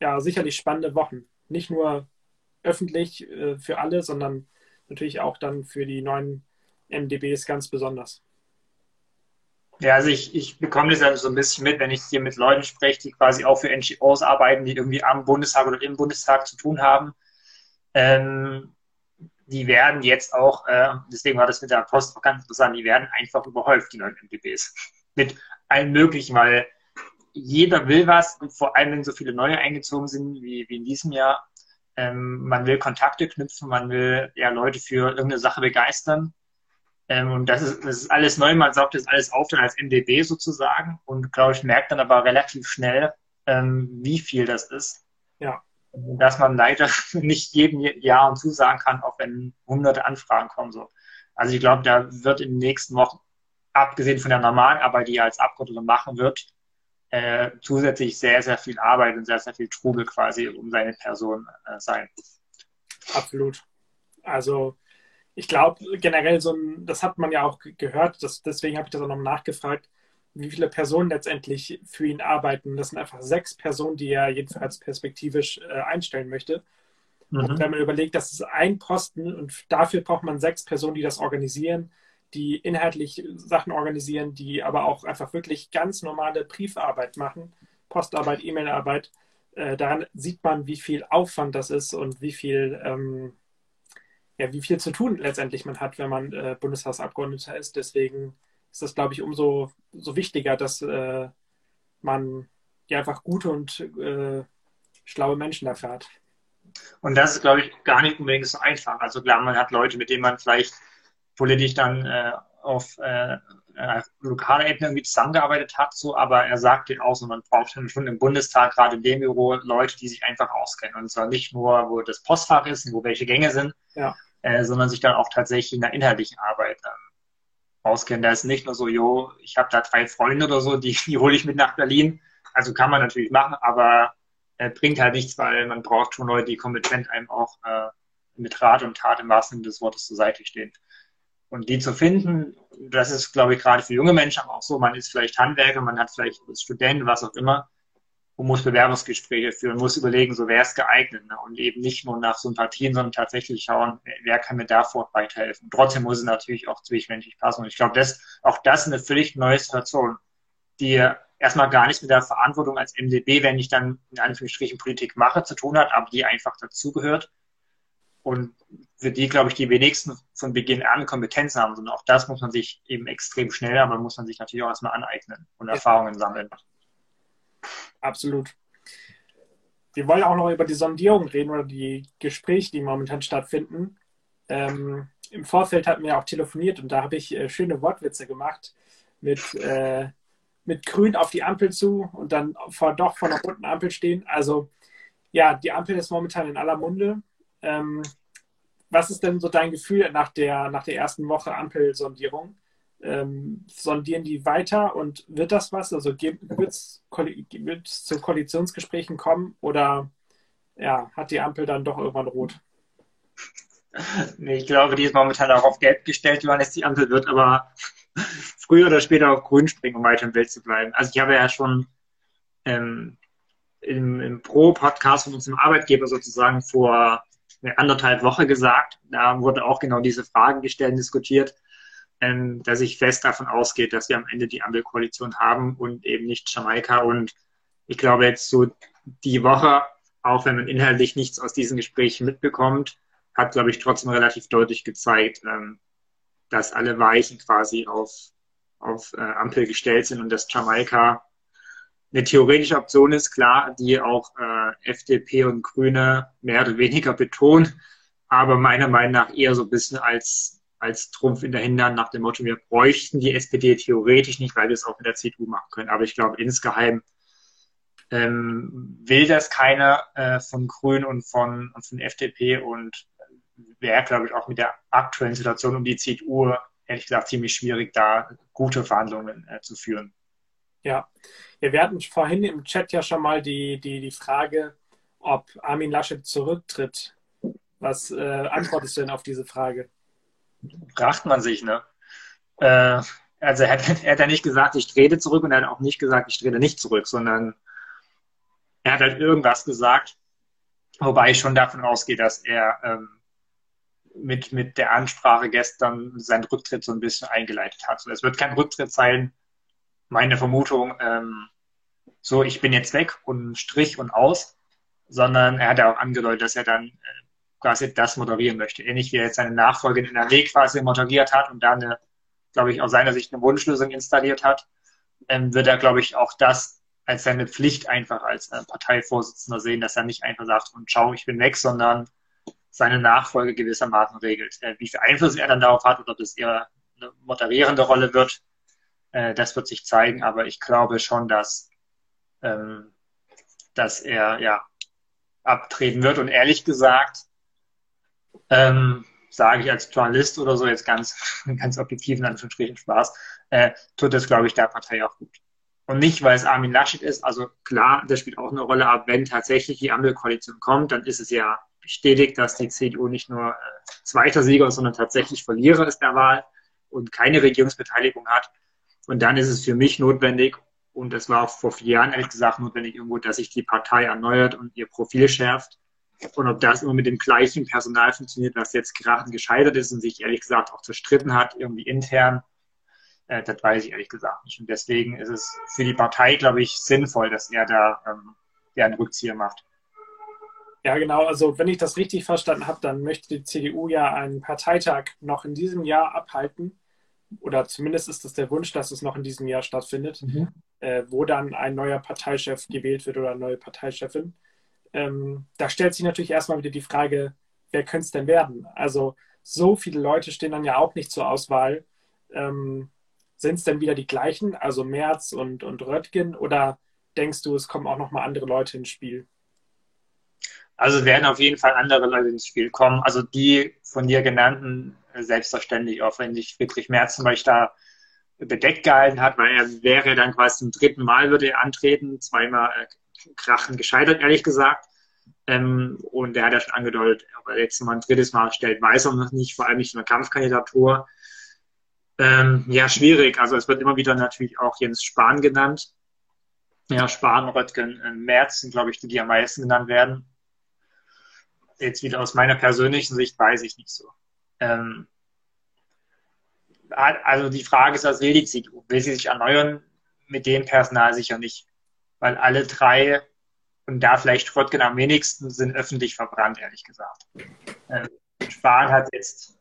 ja sicherlich spannende Wochen. Nicht nur öffentlich äh, für alle, sondern natürlich auch dann für die neuen MDBs ganz besonders. Ja, also ich, ich bekomme das ja so ein bisschen mit, wenn ich hier mit Leuten spreche, die quasi auch für NGOs arbeiten, die irgendwie am Bundestag oder im Bundestag zu tun haben. Ähm, die werden jetzt auch, äh, deswegen war das mit der Post auch ganz interessant, die werden einfach überhäuft, die neuen MDBs. mit allen möglichen, weil jeder will was und vor allem, wenn so viele neue eingezogen sind, wie, wie in diesem Jahr, ähm, man will Kontakte knüpfen, man will ja Leute für irgendeine Sache begeistern. Ähm, und das ist, das ist alles neu, man saugt das alles auf dann als MDB sozusagen und glaube ich, merkt dann aber relativ schnell, ähm, wie viel das ist. Ja. Dass man leider (laughs) nicht jedem Jahr und zusagen kann, auch wenn hunderte Anfragen kommen. So. Also ich glaube, da wird in den nächsten Wochen, abgesehen von der normalen Arbeit, die er als Abgeordneter machen wird, äh, zusätzlich sehr, sehr viel Arbeit und sehr, sehr viel Trubel quasi um seine Person äh, sein. Absolut. Also ich glaube generell so ein, das hat man ja auch gehört, das, deswegen habe ich das auch noch nachgefragt, wie viele Personen letztendlich für ihn arbeiten. Das sind einfach sechs Personen, die er jedenfalls perspektivisch äh, einstellen möchte. Mhm. Und wenn man überlegt, das ist ein Posten und dafür braucht man sechs Personen, die das organisieren, die inhaltlich Sachen organisieren, die aber auch einfach wirklich ganz normale Briefarbeit machen, Postarbeit, E-Mail-Arbeit. Äh, daran sieht man, wie viel Aufwand das ist und wie viel ähm, ja, wie viel zu tun letztendlich man hat, wenn man äh, Bundestagsabgeordneter ist. Deswegen ist das, glaube ich, umso so wichtiger, dass äh, man ja einfach gute und äh, schlaue Menschen erfährt. Und das ist, glaube ich, gar nicht unbedingt so einfach. Also klar, man hat Leute, mit denen man vielleicht politisch dann äh, auf äh, äh, lokaler Ebene irgendwie zusammengearbeitet hat, so, aber er sagt dir auch so, man braucht dann schon im Bundestag, gerade in dem Büro, Leute, die sich einfach auskennen. Und zwar nicht nur, wo das Postfach ist und wo welche Gänge sind, ja äh, sondern sich dann auch tatsächlich in der inhaltlichen Arbeit ähm, auskennen. Da ist nicht nur so, jo, ich habe da drei Freunde oder so, die, die hole ich mit nach Berlin. Also kann man natürlich machen, aber äh, bringt halt nichts, weil man braucht schon Leute, die kompetent einem auch äh, mit Rat und Tat im wahrsten Sinne des Wortes zur Seite stehen. Und die zu finden, das ist, glaube ich, gerade für junge Menschen auch so. Man ist vielleicht Handwerker, man hat vielleicht Student, was auch immer und muss Bewerbungsgespräche führen, muss überlegen, so wer ist geeignet ne? und eben nicht nur nach Sympathien, sondern tatsächlich schauen, wer kann mir davor weiterhelfen. Trotzdem muss es natürlich auch zwischenmenschlich passen. Und ich glaube, das, auch das ist eine völlig neue Situation, die erstmal gar nichts mit der Verantwortung als MDB, wenn ich dann in Anführungsstrichen Politik mache, zu tun hat, aber die einfach dazugehört. Und für die, glaube ich, die wenigsten von Beginn an Kompetenzen haben, sondern auch das muss man sich eben extrem schnell, aber muss man sich natürlich auch erstmal aneignen und Erfahrungen sammeln. Absolut. Wir wollen auch noch über die Sondierung reden oder die Gespräche, die momentan stattfinden. Ähm, Im Vorfeld hatten wir auch telefoniert und da habe ich äh, schöne Wortwitze gemacht mit, äh, mit Grün auf die Ampel zu und dann vor, doch vor einer roten Ampel stehen. Also ja, die Ampel ist momentan in aller Munde. Ähm, was ist denn so dein Gefühl nach der, nach der ersten Woche Ampelsondierung? Ähm, sondieren die weiter und wird das was? Also wird es zu Koalitionsgesprächen kommen oder ja, hat die Ampel dann doch irgendwann rot? Nee, ich glaube, die ist momentan auch auf Gelb gestellt, Johannes, die Ampel wird aber (laughs) früher oder später auf Grün springen, um weiter im Bild zu bleiben. Also ich habe ja schon ähm, im, im Pro-Podcast von unserem Arbeitgeber sozusagen vor eine anderthalb Woche gesagt, da wurde auch genau diese Fragen gestellt und diskutiert ähm, dass ich fest davon ausgehe, dass wir am Ende die Ampelkoalition haben und eben nicht Jamaika. Und ich glaube jetzt so die Woche, auch wenn man inhaltlich nichts aus diesen Gesprächen mitbekommt, hat, glaube ich, trotzdem relativ deutlich gezeigt, ähm, dass alle Weichen quasi auf, auf äh, Ampel gestellt sind und dass Jamaika eine theoretische Option ist, klar, die auch äh, FDP und Grüne mehr oder weniger betonen, aber meiner Meinung nach eher so ein bisschen als als Trumpf in der Hintern nach dem Motto, wir bräuchten die SPD theoretisch nicht, weil wir es auch mit der CDU machen können. Aber ich glaube, insgeheim ähm, will das keiner äh, von Grün und von, und von FDP und wäre, glaube ich, auch mit der aktuellen Situation um die CDU ehrlich gesagt ziemlich schwierig, da gute Verhandlungen äh, zu führen. Ja. ja, wir hatten vorhin im Chat ja schon mal die, die, die Frage, ob Armin Laschet zurücktritt. Was äh, antwortest du denn auf diese Frage? Fragt man sich, ne? Äh, also er hat, (laughs) er hat ja nicht gesagt, ich trete zurück und er hat auch nicht gesagt, ich trete nicht zurück, sondern er hat halt irgendwas gesagt, wobei ich schon davon ausgehe, dass er ähm, mit, mit der Ansprache gestern seinen Rücktritt so ein bisschen eingeleitet hat. Es wird kein Rücktritt sein, meine Vermutung, ähm, so ich bin jetzt weg und Strich und aus, sondern er hat ja auch angedeutet, dass er dann äh, quasi das moderieren möchte. Ähnlich wie er jetzt seine Nachfolge in NRW quasi moderiert hat und da eine, glaube ich, aus seiner Sicht eine Wunschlösung installiert hat, ähm, wird er, glaube ich, auch das als seine Pflicht einfach als äh, Parteivorsitzender sehen, dass er nicht einfach sagt, und schau, ich bin weg, sondern seine Nachfolge gewissermaßen regelt. Äh, wie viel Einfluss er dann darauf hat oder ob es eher eine moderierende Rolle wird, äh, das wird sich zeigen, aber ich glaube schon, dass, ähm, dass er ja abtreten wird. Und ehrlich gesagt, ähm, sage ich als Journalist oder so jetzt ganz, (laughs) ganz objektiv in Anführungsstrichen Spaß, äh, tut das, glaube ich, der Partei auch gut. Und nicht, weil es Armin Laschet ist, also klar, das spielt auch eine Rolle, aber wenn tatsächlich die Ampelkoalition kommt, dann ist es ja bestätigt, dass die CDU nicht nur äh, zweiter Sieger, sondern tatsächlich Verlierer ist der Wahl und keine Regierungsbeteiligung hat. Und dann ist es für mich notwendig, und das war auch vor vier Jahren ehrlich gesagt notwendig irgendwo, dass sich die Partei erneuert und ihr Profil schärft und ob das immer mit dem gleichen Personal funktioniert, was jetzt gerade gescheitert ist und sich ehrlich gesagt auch zerstritten hat, irgendwie intern, äh, das weiß ich ehrlich gesagt nicht. Und deswegen ist es für die Partei, glaube ich, sinnvoll, dass er da ähm, der einen Rückzieher macht. Ja, genau. Also wenn ich das richtig verstanden habe, dann möchte die CDU ja einen Parteitag noch in diesem Jahr abhalten. Oder zumindest ist das der Wunsch, dass es noch in diesem Jahr stattfindet, mhm. äh, wo dann ein neuer Parteichef gewählt wird oder eine neue Parteichefin ähm, da stellt sich natürlich erstmal wieder die Frage, wer könnte es denn werden? Also so viele Leute stehen dann ja auch nicht zur Auswahl. Ähm, Sind es denn wieder die gleichen, also Merz und, und Röttgen, oder denkst du, es kommen auch nochmal andere Leute ins Spiel? Also werden auf jeden Fall andere Leute ins Spiel kommen. Also die von dir genannten selbstverständlich, auch wenn sich Friedrich Merz zum Beispiel da bedeckt gehalten hat, weil er wäre dann quasi zum dritten Mal würde er antreten, zweimal krachen gescheitert, ehrlich gesagt. Ähm, und er hat ja schon angedeutet, ob er jetzt mal ein drittes Mal stellt, weiß er noch nicht, vor allem nicht in der Kampfkandidatur. Ähm, ja, schwierig. Also es wird immer wieder natürlich auch Jens Spahn genannt. Ja, Spahn, Röttgen, äh, Merz sind, glaube ich, die, die am meisten genannt werden. Jetzt wieder aus meiner persönlichen Sicht weiß ich nicht so. Ähm, also die Frage ist, was will die CDU? Will sie sich erneuern? Mit dem Personal sicher nicht. Weil alle drei und da vielleicht Röttgen am wenigsten sind öffentlich verbrannt, ehrlich gesagt. Ähm, Spahn hat jetzt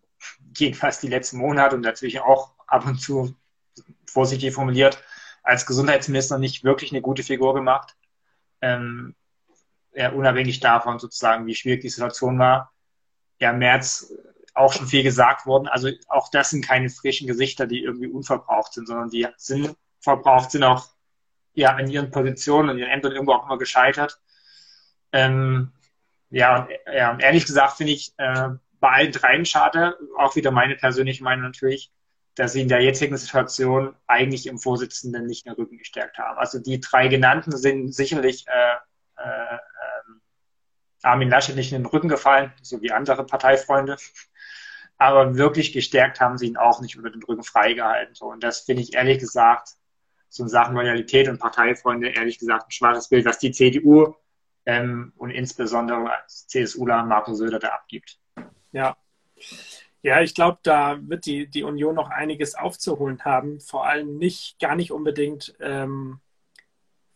jedenfalls die letzten Monate und natürlich auch ab und zu vorsichtig formuliert, als Gesundheitsminister nicht wirklich eine gute Figur gemacht. Ähm, ja, unabhängig davon sozusagen, wie schwierig die Situation war. Ja, März auch schon viel gesagt worden. Also auch das sind keine frischen Gesichter, die irgendwie unverbraucht sind, sondern die sind verbraucht, sind auch ja in ihren Positionen und ihren Ämtern irgendwo auch immer gescheitert. Ähm, ja, und, ja, und ehrlich gesagt finde ich äh, bei allen dreien schade, auch wieder meine persönliche Meinung natürlich, dass sie in der jetzigen Situation eigentlich im Vorsitzenden nicht den Rücken gestärkt haben. Also die drei genannten sind sicherlich äh, äh, äh, Armin Laschet nicht in den Rücken gefallen, so wie andere Parteifreunde aber wirklich gestärkt haben sie ihn auch nicht unter den Rücken freigehalten. So. Und das finde ich ehrlich gesagt, so in Sachen Loyalität und Parteifreunde, ehrlich gesagt, ein schwaches Bild, was die CDU ähm, und insbesondere CSUler Marco Söder da abgibt. Ja. Ja, ich glaube, da wird die, die Union noch einiges aufzuholen haben. Vor allem nicht, gar nicht unbedingt, ähm,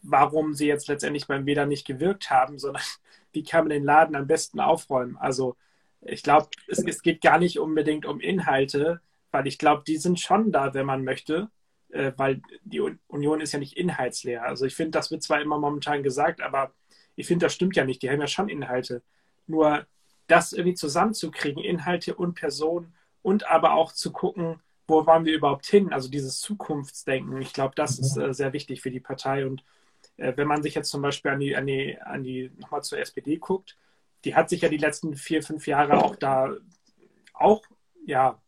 warum sie jetzt letztendlich beim WEDA nicht gewirkt haben, sondern (laughs) wie kann man den Laden am besten aufräumen. Also ich glaube, es, es, geht gar nicht unbedingt um Inhalte, weil ich glaube, die sind schon da, wenn man möchte, äh, weil die Union ist ja nicht inhaltsleer. Also ich finde, das wird zwar immer momentan gesagt, aber ich finde, das stimmt ja nicht. Die haben ja schon Inhalte. Nur das irgendwie zusammenzukriegen, Inhalte und Personen und aber auch zu gucken, wo wollen wir überhaupt hin? Also dieses Zukunftsdenken, ich glaube, das ist äh, sehr wichtig für die Partei. Und äh, wenn man sich jetzt zum Beispiel an die, an die, an die nochmal zur SPD guckt, die hat sich ja die letzten vier, fünf Jahre auch da auch ja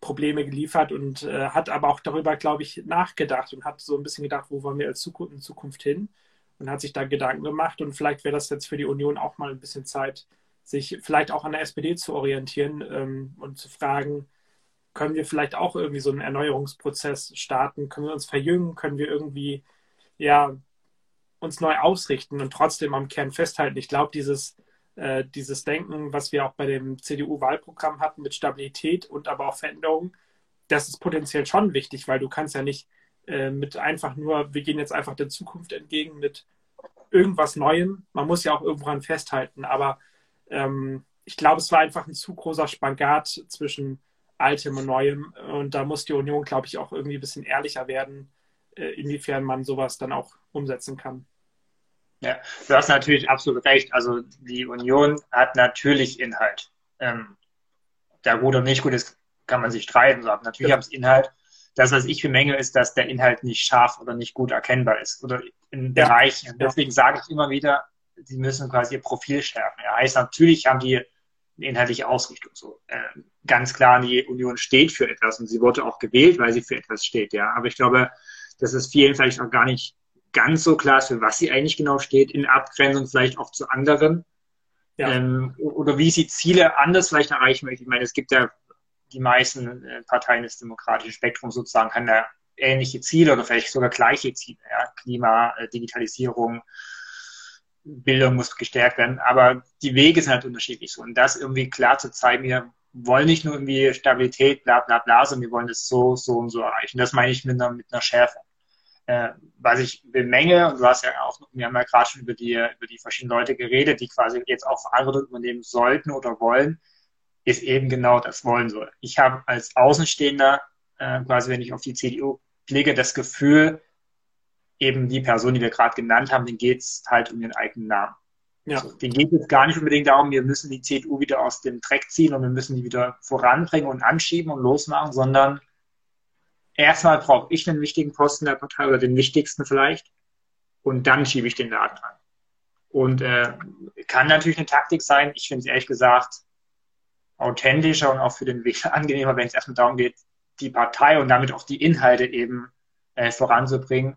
Probleme geliefert und äh, hat aber auch darüber, glaube ich, nachgedacht und hat so ein bisschen gedacht, wo wollen wir als Zukunft, in Zukunft hin? Und hat sich da Gedanken gemacht und vielleicht wäre das jetzt für die Union auch mal ein bisschen Zeit, sich vielleicht auch an der SPD zu orientieren ähm, und zu fragen, können wir vielleicht auch irgendwie so einen Erneuerungsprozess starten, können wir uns verjüngen, können wir irgendwie ja uns neu ausrichten und trotzdem am Kern festhalten. Ich glaube, dieses äh, dieses Denken, was wir auch bei dem CDU-Wahlprogramm hatten mit Stabilität und aber auch Veränderung, das ist potenziell schon wichtig, weil du kannst ja nicht äh, mit einfach nur, wir gehen jetzt einfach der Zukunft entgegen mit irgendwas Neuem. Man muss ja auch irgendwann festhalten, aber ähm, ich glaube, es war einfach ein zu großer Spagat zwischen Altem und Neuem und da muss die Union, glaube ich, auch irgendwie ein bisschen ehrlicher werden, äh, inwiefern man sowas dann auch umsetzen kann. Ja, du hast natürlich absolut recht. Also die Union hat natürlich Inhalt. Ähm, da gut und nicht gut ist, kann man sich streiten. So. Natürlich ja. haben es Inhalt. Das, was ich bemängel, ist, dass der Inhalt nicht scharf oder nicht gut erkennbar ist. Oder in Bereichen. Ja. Deswegen sage ich immer wieder, sie müssen quasi ihr Profil schärfen. Ja, heißt natürlich haben die eine inhaltliche Ausrichtung. So äh, ganz klar, die Union steht für etwas und sie wurde auch gewählt, weil sie für etwas steht. Ja, aber ich glaube, dass es vielen vielleicht auch gar nicht ganz so klar ist, für was sie eigentlich genau steht, in Abgrenzung vielleicht auch zu anderen. Ja. Ähm, oder wie sie Ziele anders vielleicht erreichen möchte. Ich meine, es gibt ja die meisten äh, Parteien des demokratischen Spektrums sozusagen, haben da ähnliche Ziele oder vielleicht sogar gleiche Ziele. Ja? Klima, äh, Digitalisierung, Bildung muss gestärkt werden, aber die Wege sind halt unterschiedlich so. Und das irgendwie klar zu zeigen, wir wollen nicht nur irgendwie Stabilität, bla bla bla, sondern wir wollen das so, so und so erreichen. Das meine ich mit einer, mit einer Schärfe. Äh, was ich bemenge, und du hast ja auch, wir haben ja gerade schon über die, über die verschiedenen Leute geredet, die quasi jetzt auch Verantwortung übernehmen sollten oder wollen, ist eben genau das wollen soll. Ich habe als Außenstehender, äh, quasi wenn ich auf die CDU blicke, das Gefühl, eben die Person, die wir gerade genannt haben, denen geht es halt um ihren eigenen Namen. Ja. Also, denen geht es gar nicht unbedingt darum, wir müssen die CDU wieder aus dem Dreck ziehen und wir müssen die wieder voranbringen und anschieben und losmachen, sondern erstmal brauche ich einen wichtigen Posten der Partei oder den wichtigsten vielleicht und dann schiebe ich den Laden an. Und äh, kann natürlich eine Taktik sein. Ich finde es ehrlich gesagt authentischer und auch für den Wähler (laughs) angenehmer, wenn es erstmal darum geht, die Partei und damit auch die Inhalte eben äh, voranzubringen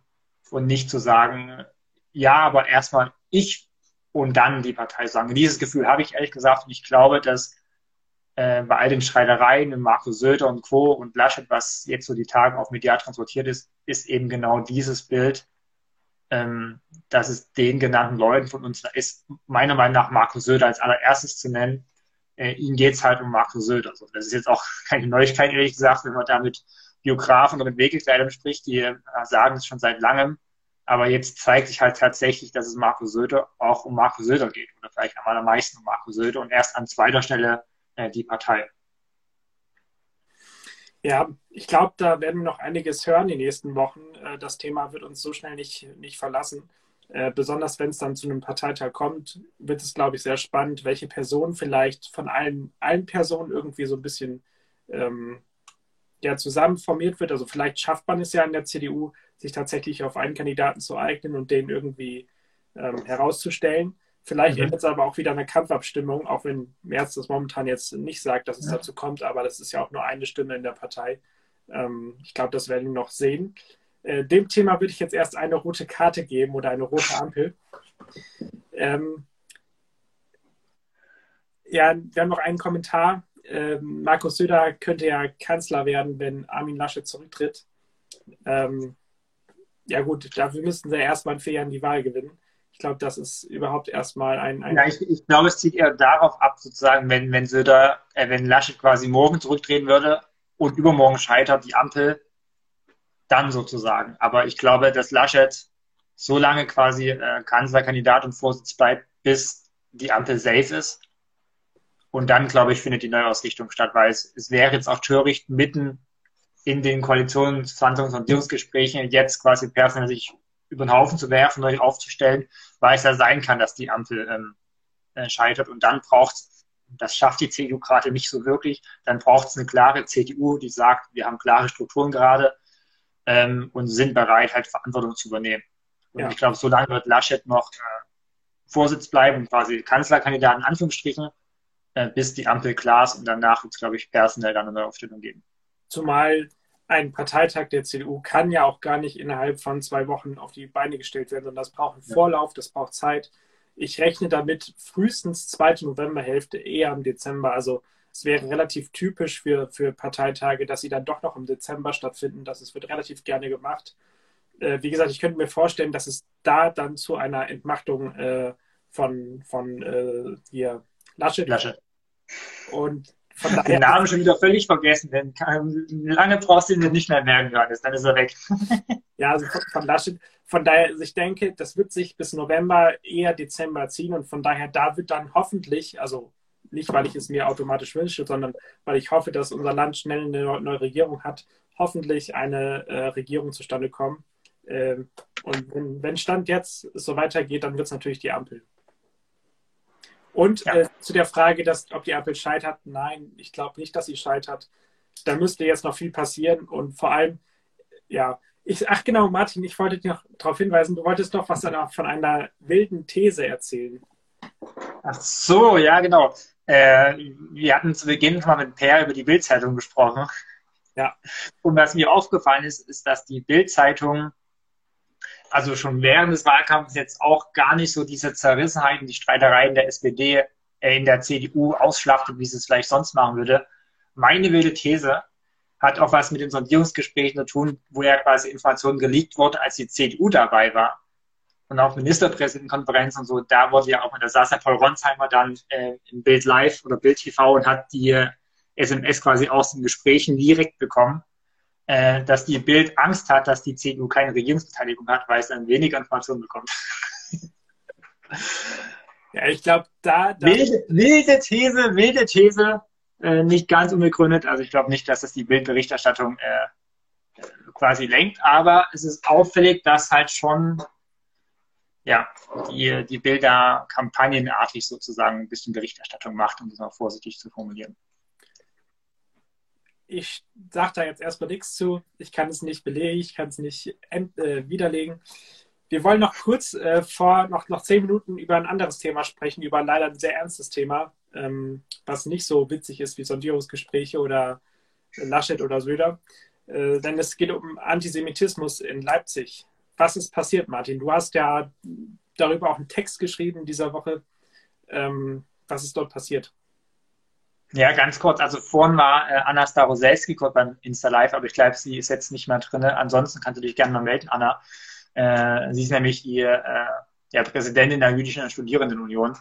und nicht zu sagen, ja, aber erstmal ich und dann die Partei sagen. Dieses Gefühl habe ich ehrlich gesagt und ich glaube, dass äh, bei all den Streitereien mit Markus Söder und Co. und Laschet, was jetzt so die Tage auf medial transportiert ist, ist eben genau dieses Bild, ähm, dass es den genannten Leuten von uns ist, meiner Meinung nach Markus Söder als allererstes zu nennen. Äh, ihnen geht es halt um Markus Söder. Also das ist jetzt auch (laughs) keine Neuigkeit, ehrlich gesagt, wenn man da mit Biografen oder mit Weggekleidern spricht, die äh, sagen es schon seit langem. Aber jetzt zeigt sich halt tatsächlich, dass es Markus Söder auch um Markus Söder geht. Oder vielleicht am allermeisten um Markus Söder und erst an zweiter Stelle äh, die Partei. Ja, ich glaube, da werden wir noch einiges hören die nächsten Wochen. Äh, das Thema wird uns so schnell nicht, nicht verlassen. Äh, besonders wenn es dann zu einem Parteitag kommt, wird es, glaube ich, sehr spannend, welche Person vielleicht von allen, allen Personen irgendwie so ein bisschen ähm, ja, zusammen formiert wird. Also vielleicht schafft man es ja in der CDU, sich tatsächlich auf einen Kandidaten zu eignen und den irgendwie ähm, herauszustellen. Vielleicht mhm. endet es aber auch wieder eine Kampfabstimmung, auch wenn Merz das momentan jetzt nicht sagt, dass es ja. dazu kommt, aber das ist ja auch nur eine Stimme in der Partei. Ähm, ich glaube, das werden wir noch sehen. Äh, dem Thema würde ich jetzt erst eine rote Karte geben oder eine rote Ampel. Ähm, ja, wir haben noch einen Kommentar. Ähm, Markus Söder könnte ja Kanzler werden, wenn Armin Laschet zurücktritt. Ähm, ja gut, dafür müssten sie erstmal in vier Jahren die Wahl gewinnen. Glaube, das ist überhaupt erstmal ein. ein ja, ich, ich glaube, es zieht eher darauf ab, sozusagen, wenn, wenn Söder, äh, wenn Laschet quasi morgen zurücktreten würde und übermorgen scheitert die Ampel, dann sozusagen. Aber ich glaube, dass Laschet so lange quasi äh, Kanzlerkandidat und Vorsitz bleibt, bis die Ampel safe ist. Und dann, glaube ich, findet die Neuausrichtung statt, weil es, es wäre jetzt auch töricht, mitten in den Koalitionsverhandlungen, Sondierungsgesprächen jetzt quasi personell sich über den Haufen zu werfen, neu aufzustellen, weil es ja sein kann, dass die Ampel ähm, äh, scheitert. Und dann braucht es, das schafft die CDU gerade nicht so wirklich, dann braucht es eine klare CDU, die sagt, wir haben klare Strukturen gerade ähm, und sind bereit, halt Verantwortung zu übernehmen. Und ja. ich glaube, so lange wird Laschet noch äh, Vorsitz bleiben, quasi Kanzlerkandidat in Anführungsstrichen, äh, bis die Ampel klar ist und danach wird es, glaube ich, personell dann eine Neuaufstellung geben. Zumal ein Parteitag der CDU kann ja auch gar nicht innerhalb von zwei Wochen auf die Beine gestellt werden, sondern das braucht einen Vorlauf, das braucht Zeit. Ich rechne damit frühestens zweite Novemberhälfte, eher im Dezember. Also es wäre relativ typisch für, für Parteitage, dass sie dann doch noch im Dezember stattfinden. Das ist, wird relativ gerne gemacht. Äh, wie gesagt, ich könnte mir vorstellen, dass es da dann zu einer Entmachtung äh, von, von äh, hier Laschet, Laschet. Und den Namen schon wieder völlig vergessen, denn lange brauchst du ihn nicht mehr merken, Johannes, dann ist er weg. (laughs) ja, also von, von Laschet, von daher, also ich denke, das wird sich bis November, eher Dezember ziehen und von daher, da wird dann hoffentlich, also nicht, weil ich es mir automatisch wünsche, sondern weil ich hoffe, dass unser Land schnell eine neue Regierung hat, hoffentlich eine äh, Regierung zustande kommen. Ähm, und wenn, wenn Stand jetzt so weitergeht, dann wird es natürlich die Ampel. Und ja. äh, zu der Frage, dass, ob die Ampel scheitert, nein, ich glaube nicht, dass sie scheitert. Da müsste jetzt noch viel passieren und vor allem, ja, ich, ach genau, Martin, ich wollte dich noch darauf hinweisen, du wolltest doch was von einer wilden These erzählen. Ach so, ja, genau. Äh, wir hatten zu Beginn mal mit Per über die Bildzeitung gesprochen. Ja. Und was mir aufgefallen ist, ist, dass die Bildzeitung also schon während des Wahlkampfs jetzt auch gar nicht so diese Zerrissenheiten, die Streitereien der SPD äh, in der CDU ausschlachtet, wie sie es vielleicht sonst machen würde. Meine wilde These hat auch was mit den Sondierungsgesprächen zu tun, wo ja quasi Informationen geleakt wurde, als die CDU dabei war. Und auch Ministerpräsidentenkonferenz und so, da wurde ja auch, da saß ja Paul Ronsheimer dann äh, im Bild Live oder Bild TV und hat die SMS quasi aus den Gesprächen direkt bekommen äh, dass die Bild Angst hat, dass die CDU keine Regierungsbeteiligung hat, weil es dann weniger Informationen bekommt. (laughs) ja, ich glaube, da. da wilde, wilde, These, wilde These, äh, nicht ganz unbegründet. Also ich glaube nicht, dass das die Bildberichterstattung äh, quasi lenkt, aber es ist auffällig, dass halt schon ja, die, die Bilder kampagnenartig sozusagen ein bisschen Berichterstattung macht, um das mal vorsichtig zu formulieren ich sage da jetzt erstmal nichts zu. Ich kann es nicht belegen, ich kann es nicht äh, widerlegen. Wir wollen noch kurz äh, vor noch, noch zehn Minuten über ein anderes Thema sprechen, über leider ein sehr ernstes Thema. ähm, was nicht so witzig ist wie Sondierungsgespräche oder Laschet oder Söder. Äh, denn es geht um Antisemitismus in Leipzig. Was ist passiert, Martin? Du hast ja darüber auch einen Text geschrieben dieser Woche. Ähm, was ist dort passiert? Ja, ganz kurz. Also vorhin war äh, Anna Staroselski kurz beim Insta Live, aber ich glaube, sie ist jetzt nicht mehr drin. Ansonsten kannst du dich gerne mal melden, Anna. Äh, sie ist nämlich die äh, ja, Präsidentin der Jüdischen Studierendenunion.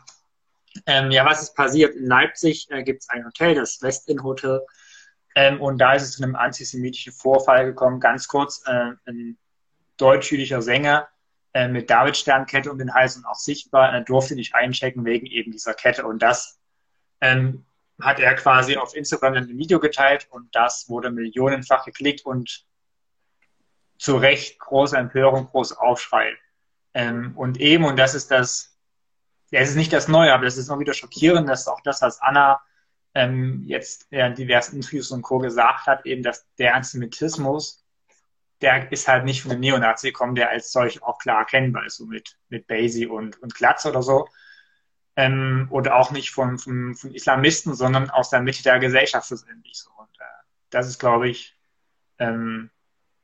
Ähm, ja, was ist passiert? In Leipzig äh, gibt es ein Hotel, das Westin Hotel. Ähm, und da ist es zu einem antisemitischen Vorfall gekommen. Ganz kurz, äh, ein deutsch-jüdischer Sänger äh, mit David-Sternkette um den Hals und auch sichtbar, äh, durfte nicht einchecken wegen eben dieser Kette. Und das ähm, hat er quasi auf Instagram ein Video geteilt und das wurde millionenfach geklickt und zu Recht große Empörung, großer Aufschrei. Ähm, und eben, und das ist das, ja, es ist nicht das Neue, aber das ist noch wieder schockierend, dass auch das, was Anna ähm, jetzt in diversen Interviews und Co. gesagt hat, eben, dass der Antisemitismus, der ist halt nicht von dem Neonazi gekommen, der als solch auch klar erkennbar ist, so mit, mit Basie und, und Glatze oder so. Ähm, oder auch nicht von, von, von Islamisten, sondern aus der Mitte der Gesellschaft schlussendlich so. Und äh, das ist, glaube ich, ähm,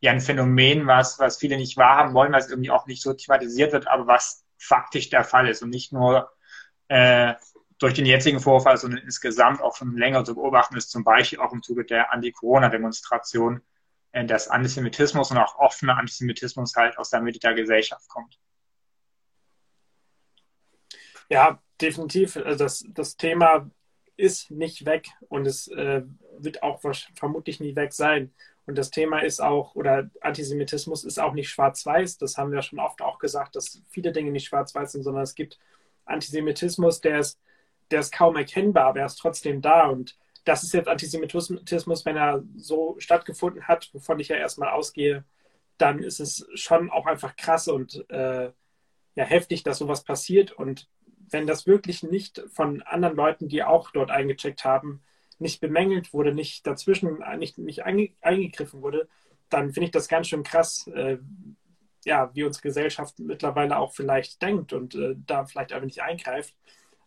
ja ein Phänomen, was, was viele nicht wahrhaben wollen, was irgendwie auch nicht so thematisiert wird, aber was faktisch der Fall ist und nicht nur äh, durch den jetzigen Vorfall, sondern insgesamt auch schon länger zu beobachten ist, zum Beispiel auch im Zuge der Anti-Corona-Demonstration, äh, dass Antisemitismus und auch offener Antisemitismus halt aus der Mitte der Gesellschaft kommt. Ja, definitiv. Also das, das Thema ist nicht weg und es äh, wird auch vermutlich nie weg sein. Und das Thema ist auch, oder Antisemitismus ist auch nicht schwarz-weiß. Das haben wir schon oft auch gesagt, dass viele Dinge nicht schwarz-weiß sind, sondern es gibt Antisemitismus, der ist, der ist kaum erkennbar, aber er ist trotzdem da. Und das ist jetzt Antisemitismus, wenn er so stattgefunden hat, wovon ich ja erstmal ausgehe, dann ist es schon auch einfach krass und äh, ja, heftig, dass sowas passiert. Und wenn das wirklich nicht von anderen Leuten, die auch dort eingecheckt haben, nicht bemängelt wurde, nicht dazwischen, nicht, nicht eingegriffen wurde, dann finde ich das ganz schön krass, äh, ja, wie unsere Gesellschaft mittlerweile auch vielleicht denkt und äh, da vielleicht einfach nicht eingreift.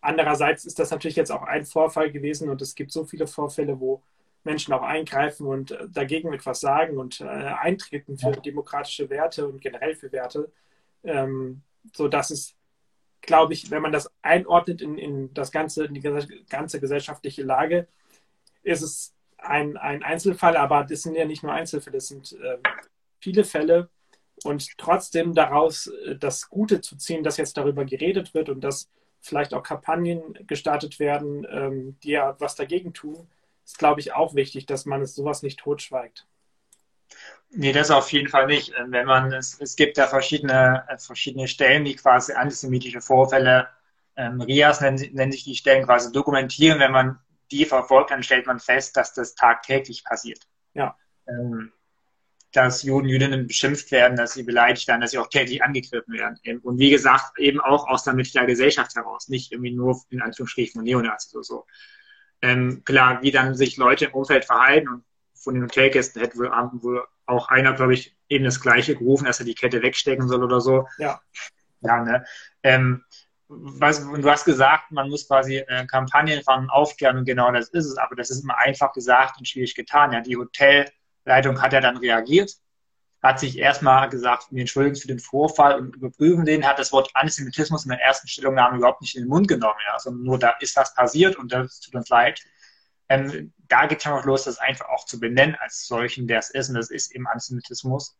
Andererseits ist das natürlich jetzt auch ein Vorfall gewesen und es gibt so viele Vorfälle, wo Menschen auch eingreifen und äh, dagegen etwas sagen und äh, eintreten für demokratische Werte und generell für Werte, ähm, so dass es, glaube ich, wenn man das einordnet in, in das ganze, in die ganze gesellschaftliche Lage, ist es ein, ein Einzelfall, aber das sind ja nicht nur Einzelfälle, das sind äh, viele Fälle. Und trotzdem daraus äh, das Gute zu ziehen, dass jetzt darüber geredet wird und dass vielleicht auch Kampagnen gestartet werden, ähm, die ja was dagegen tun, ist, glaube ich, auch wichtig, dass man es sowas nicht totschweigt. Nee, das auf jeden Fall nicht. Äh, wenn man, es, es gibt ja verschiedene, äh, verschiedene Stellen, die quasi antisemitische Vorfälle, ähm, RIAS nennen, nennen sich die Stellen quasi dokumentieren. Wenn man die verfolgt, dann stellt man fest, dass das tagtäglich passiert. Ja. Ähm, dass Juden, Jüdinnen beschimpft werden, dass sie beleidigt werden, dass sie auch täglich angegriffen werden. Und wie gesagt, eben auch aus der Mitte der Gesellschaft heraus, nicht irgendwie nur in Anführungsstrichen von Neonazis oder so. Ähm, klar, wie dann sich Leute im Umfeld verhalten und von den Hotelgästen hätte wohl, wohl auch einer, glaube ich, eben das Gleiche gerufen, dass er die Kette wegstecken soll oder so. Ja. Ja, ne? Ähm, was, du hast gesagt, man muss quasi äh, Kampagnen fahren und aufklären und genau das ist es, aber das ist immer einfach gesagt und schwierig getan. Ja, die Hotelleitung hat ja dann reagiert, hat sich erstmal gesagt, wir entschuldigen für den Vorfall und überprüfen den, hat das Wort Antisemitismus in der ersten Stellungnahme überhaupt nicht in den Mund genommen, ja, sondern nur da ist was passiert und das tut uns leid. Ähm, da geht es schon noch los, das einfach auch zu benennen als solchen, der es ist, und das ist eben Antisemitismus.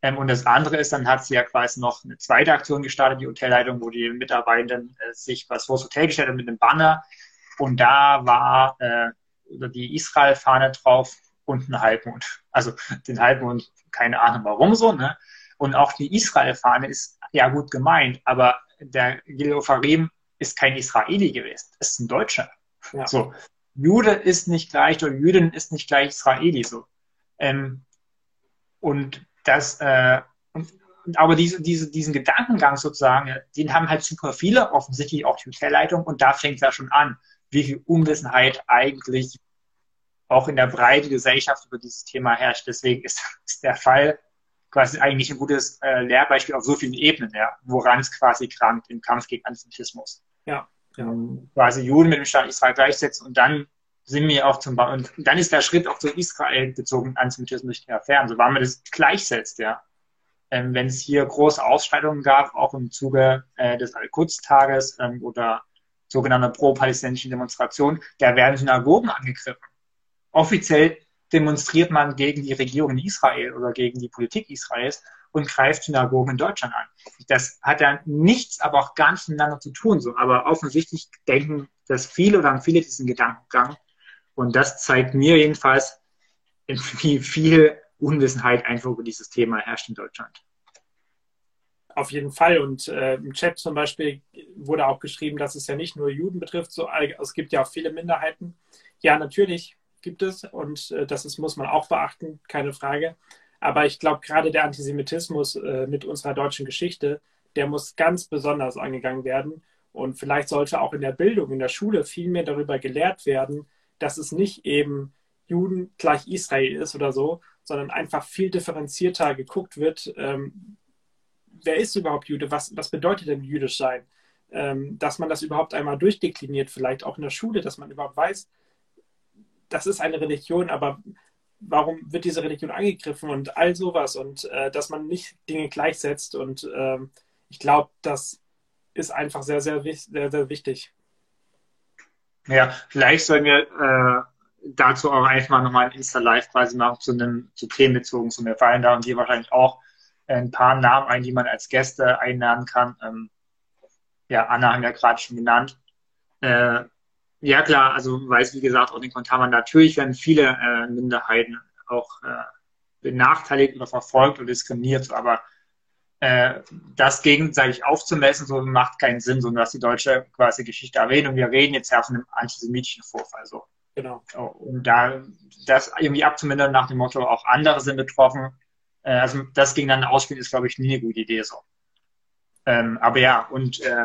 Ähm, und das andere ist, dann hat sie ja quasi noch eine zweite Aktion gestartet, die Hotelleitung, wo die Mitarbeitenden äh, sich was vor das Hotel gestellt haben mit einem Banner. Und da war äh, die Israel-Fahne drauf und ein Halbmond. Also den Halbmond, keine Ahnung warum so. Ne? Und auch die Israel-Fahne ist ja gut gemeint, aber der Gileo Farim ist kein Israeli gewesen, ist ein Deutscher. Ja. So. Jude ist nicht gleich oder Jüdin ist nicht gleich Israeli so. Ähm, und dass, äh, und, aber diese, diese, diesen Gedankengang sozusagen, den haben halt super viele, offensichtlich auch die Hotelleitung, und da fängt es ja schon an, wie viel Unwissenheit eigentlich auch in der breiten Gesellschaft über dieses Thema herrscht. Deswegen ist, (laughs) ist der Fall quasi eigentlich ein gutes äh, Lehrbeispiel auf so vielen Ebenen, ja, woran es quasi krankt im Kampf gegen Antisemitismus. Ja, ja. quasi Juden mit dem Staat Israel gleichsetzen und dann sind wir auch zum und dann ist der Schritt auch zu Israel bezogen Antisemitismus nicht mehr fern. So war man das gleichsetzt, ja. Ähm, wenn es hier große Ausschreitungen gab, auch im Zuge äh, des Al-Quds-Tages ähm, oder sogenannter pro-palästinensischen Demonstrationen, da werden Synagogen angegriffen. Offiziell demonstriert man gegen die Regierung in Israel oder gegen die Politik Israels und greift Synagogen in Deutschland an. Das hat ja nichts, aber auch gar nichts miteinander zu tun. So. Aber offensichtlich denken dass viele oder haben viele diesen Gedankengang. Und das zeigt mir jedenfalls, (laughs) wie viel Unwissenheit einfach über dieses Thema herrscht in Deutschland. Auf jeden Fall. Und äh, im Chat zum Beispiel wurde auch geschrieben, dass es ja nicht nur Juden betrifft, so, es gibt ja auch viele Minderheiten. Ja, natürlich gibt es und äh, das ist, muss man auch beachten, keine Frage. Aber ich glaube, gerade der Antisemitismus äh, mit unserer deutschen Geschichte, der muss ganz besonders angegangen werden. Und vielleicht sollte auch in der Bildung, in der Schule viel mehr darüber gelehrt werden, dass es nicht eben Juden gleich Israel ist oder so, sondern einfach viel differenzierter geguckt wird, ähm, wer ist überhaupt Jude, was, was bedeutet denn jüdisch sein? Ähm, dass man das überhaupt einmal durchdekliniert, vielleicht auch in der Schule, dass man überhaupt weiß, das ist eine Religion, aber warum wird diese Religion angegriffen und all sowas und äh, dass man nicht Dinge gleichsetzt und äh, ich glaube, das ist einfach sehr, sehr, sehr, sehr wichtig. Ja, vielleicht sollen wir äh, dazu auch einfach nochmal ein Insta-Live quasi machen zu einem zu Themen bezogen zu mir fallen da und dir wahrscheinlich auch ein paar Namen ein, die man als Gäste einladen kann. Ähm, ja, Anna haben wir ja gerade schon genannt. Äh, ja, klar, also weiß, wie gesagt, auch den Kontamen natürlich werden viele äh, Minderheiten auch äh, benachteiligt oder verfolgt oder diskriminiert, aber äh, das gegenseitig aufzumessen, so macht keinen Sinn, sondern dass die deutsche quasi Geschichte erwähnt und wir reden jetzt ja von einem antisemitischen Vorfall so. Genau. Und da das irgendwie abzumindern nach dem Motto, auch andere sind betroffen, äh, also das gegeneinander ausspielen ist, glaube ich, nie eine gute Idee so. Ähm, aber ja, und äh,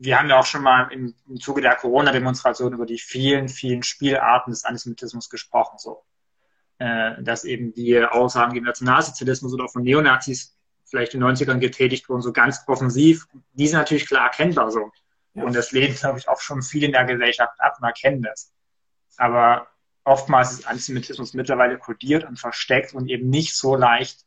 wir haben ja auch schon mal im, im Zuge der Corona-Demonstration über die vielen, vielen Spielarten des Antisemitismus gesprochen, so. Äh, dass eben die Aussagen gegen Nationalsozialismus oder auch von Neonazis vielleicht in den 90ern getätigt wurden, so ganz offensiv, die sind natürlich klar erkennbar so. Ja. Und das lehnt, glaube ich, auch schon viel in der Gesellschaft ab und erkennen das. Aber oftmals ist Antisemitismus mittlerweile kodiert und versteckt und eben nicht so leicht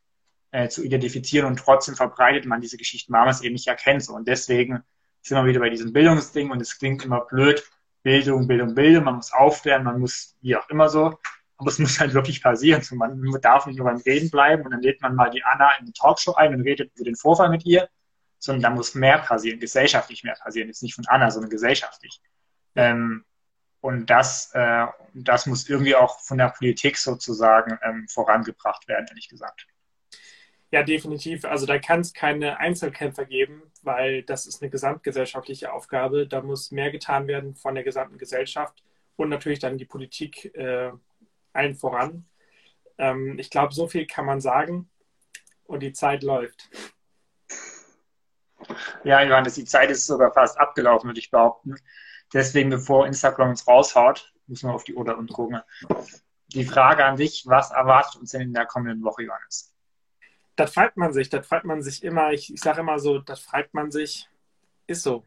äh, zu identifizieren und trotzdem verbreitet man diese Geschichten, weil man es eben nicht erkennt. So. Und deswegen sind wir wieder bei diesem Bildungsding und es klingt immer blöd. Bildung, Bildung, Bildung, man muss aufklären, man muss wie auch immer so. Aber es muss halt wirklich passieren. So, man darf nicht nur beim Reden bleiben und dann lädt man mal die Anna in eine Talkshow ein und redet über den Vorfall mit ihr, sondern da muss mehr passieren, gesellschaftlich mehr passieren. Jetzt nicht von Anna, sondern gesellschaftlich. Ähm, und das, äh, das muss irgendwie auch von der Politik sozusagen ähm, vorangebracht werden, ehrlich gesagt. Ja, definitiv. Also da kann es keine Einzelkämpfer geben, weil das ist eine gesamtgesellschaftliche Aufgabe. Da muss mehr getan werden von der gesamten Gesellschaft und natürlich dann die Politik äh, allen voran. Ähm, ich glaube, so viel kann man sagen und die Zeit läuft. Ja, Johannes, die Zeit ist sogar fast abgelaufen, würde ich behaupten. Deswegen, bevor Instagram uns raushaut, müssen wir auf die Oder und gucken. Die Frage an dich, was erwartet uns denn in der kommenden Woche, Johannes? Das fragt man sich, das fragt man sich immer. Ich, ich sage immer so, das fragt man sich, ist so.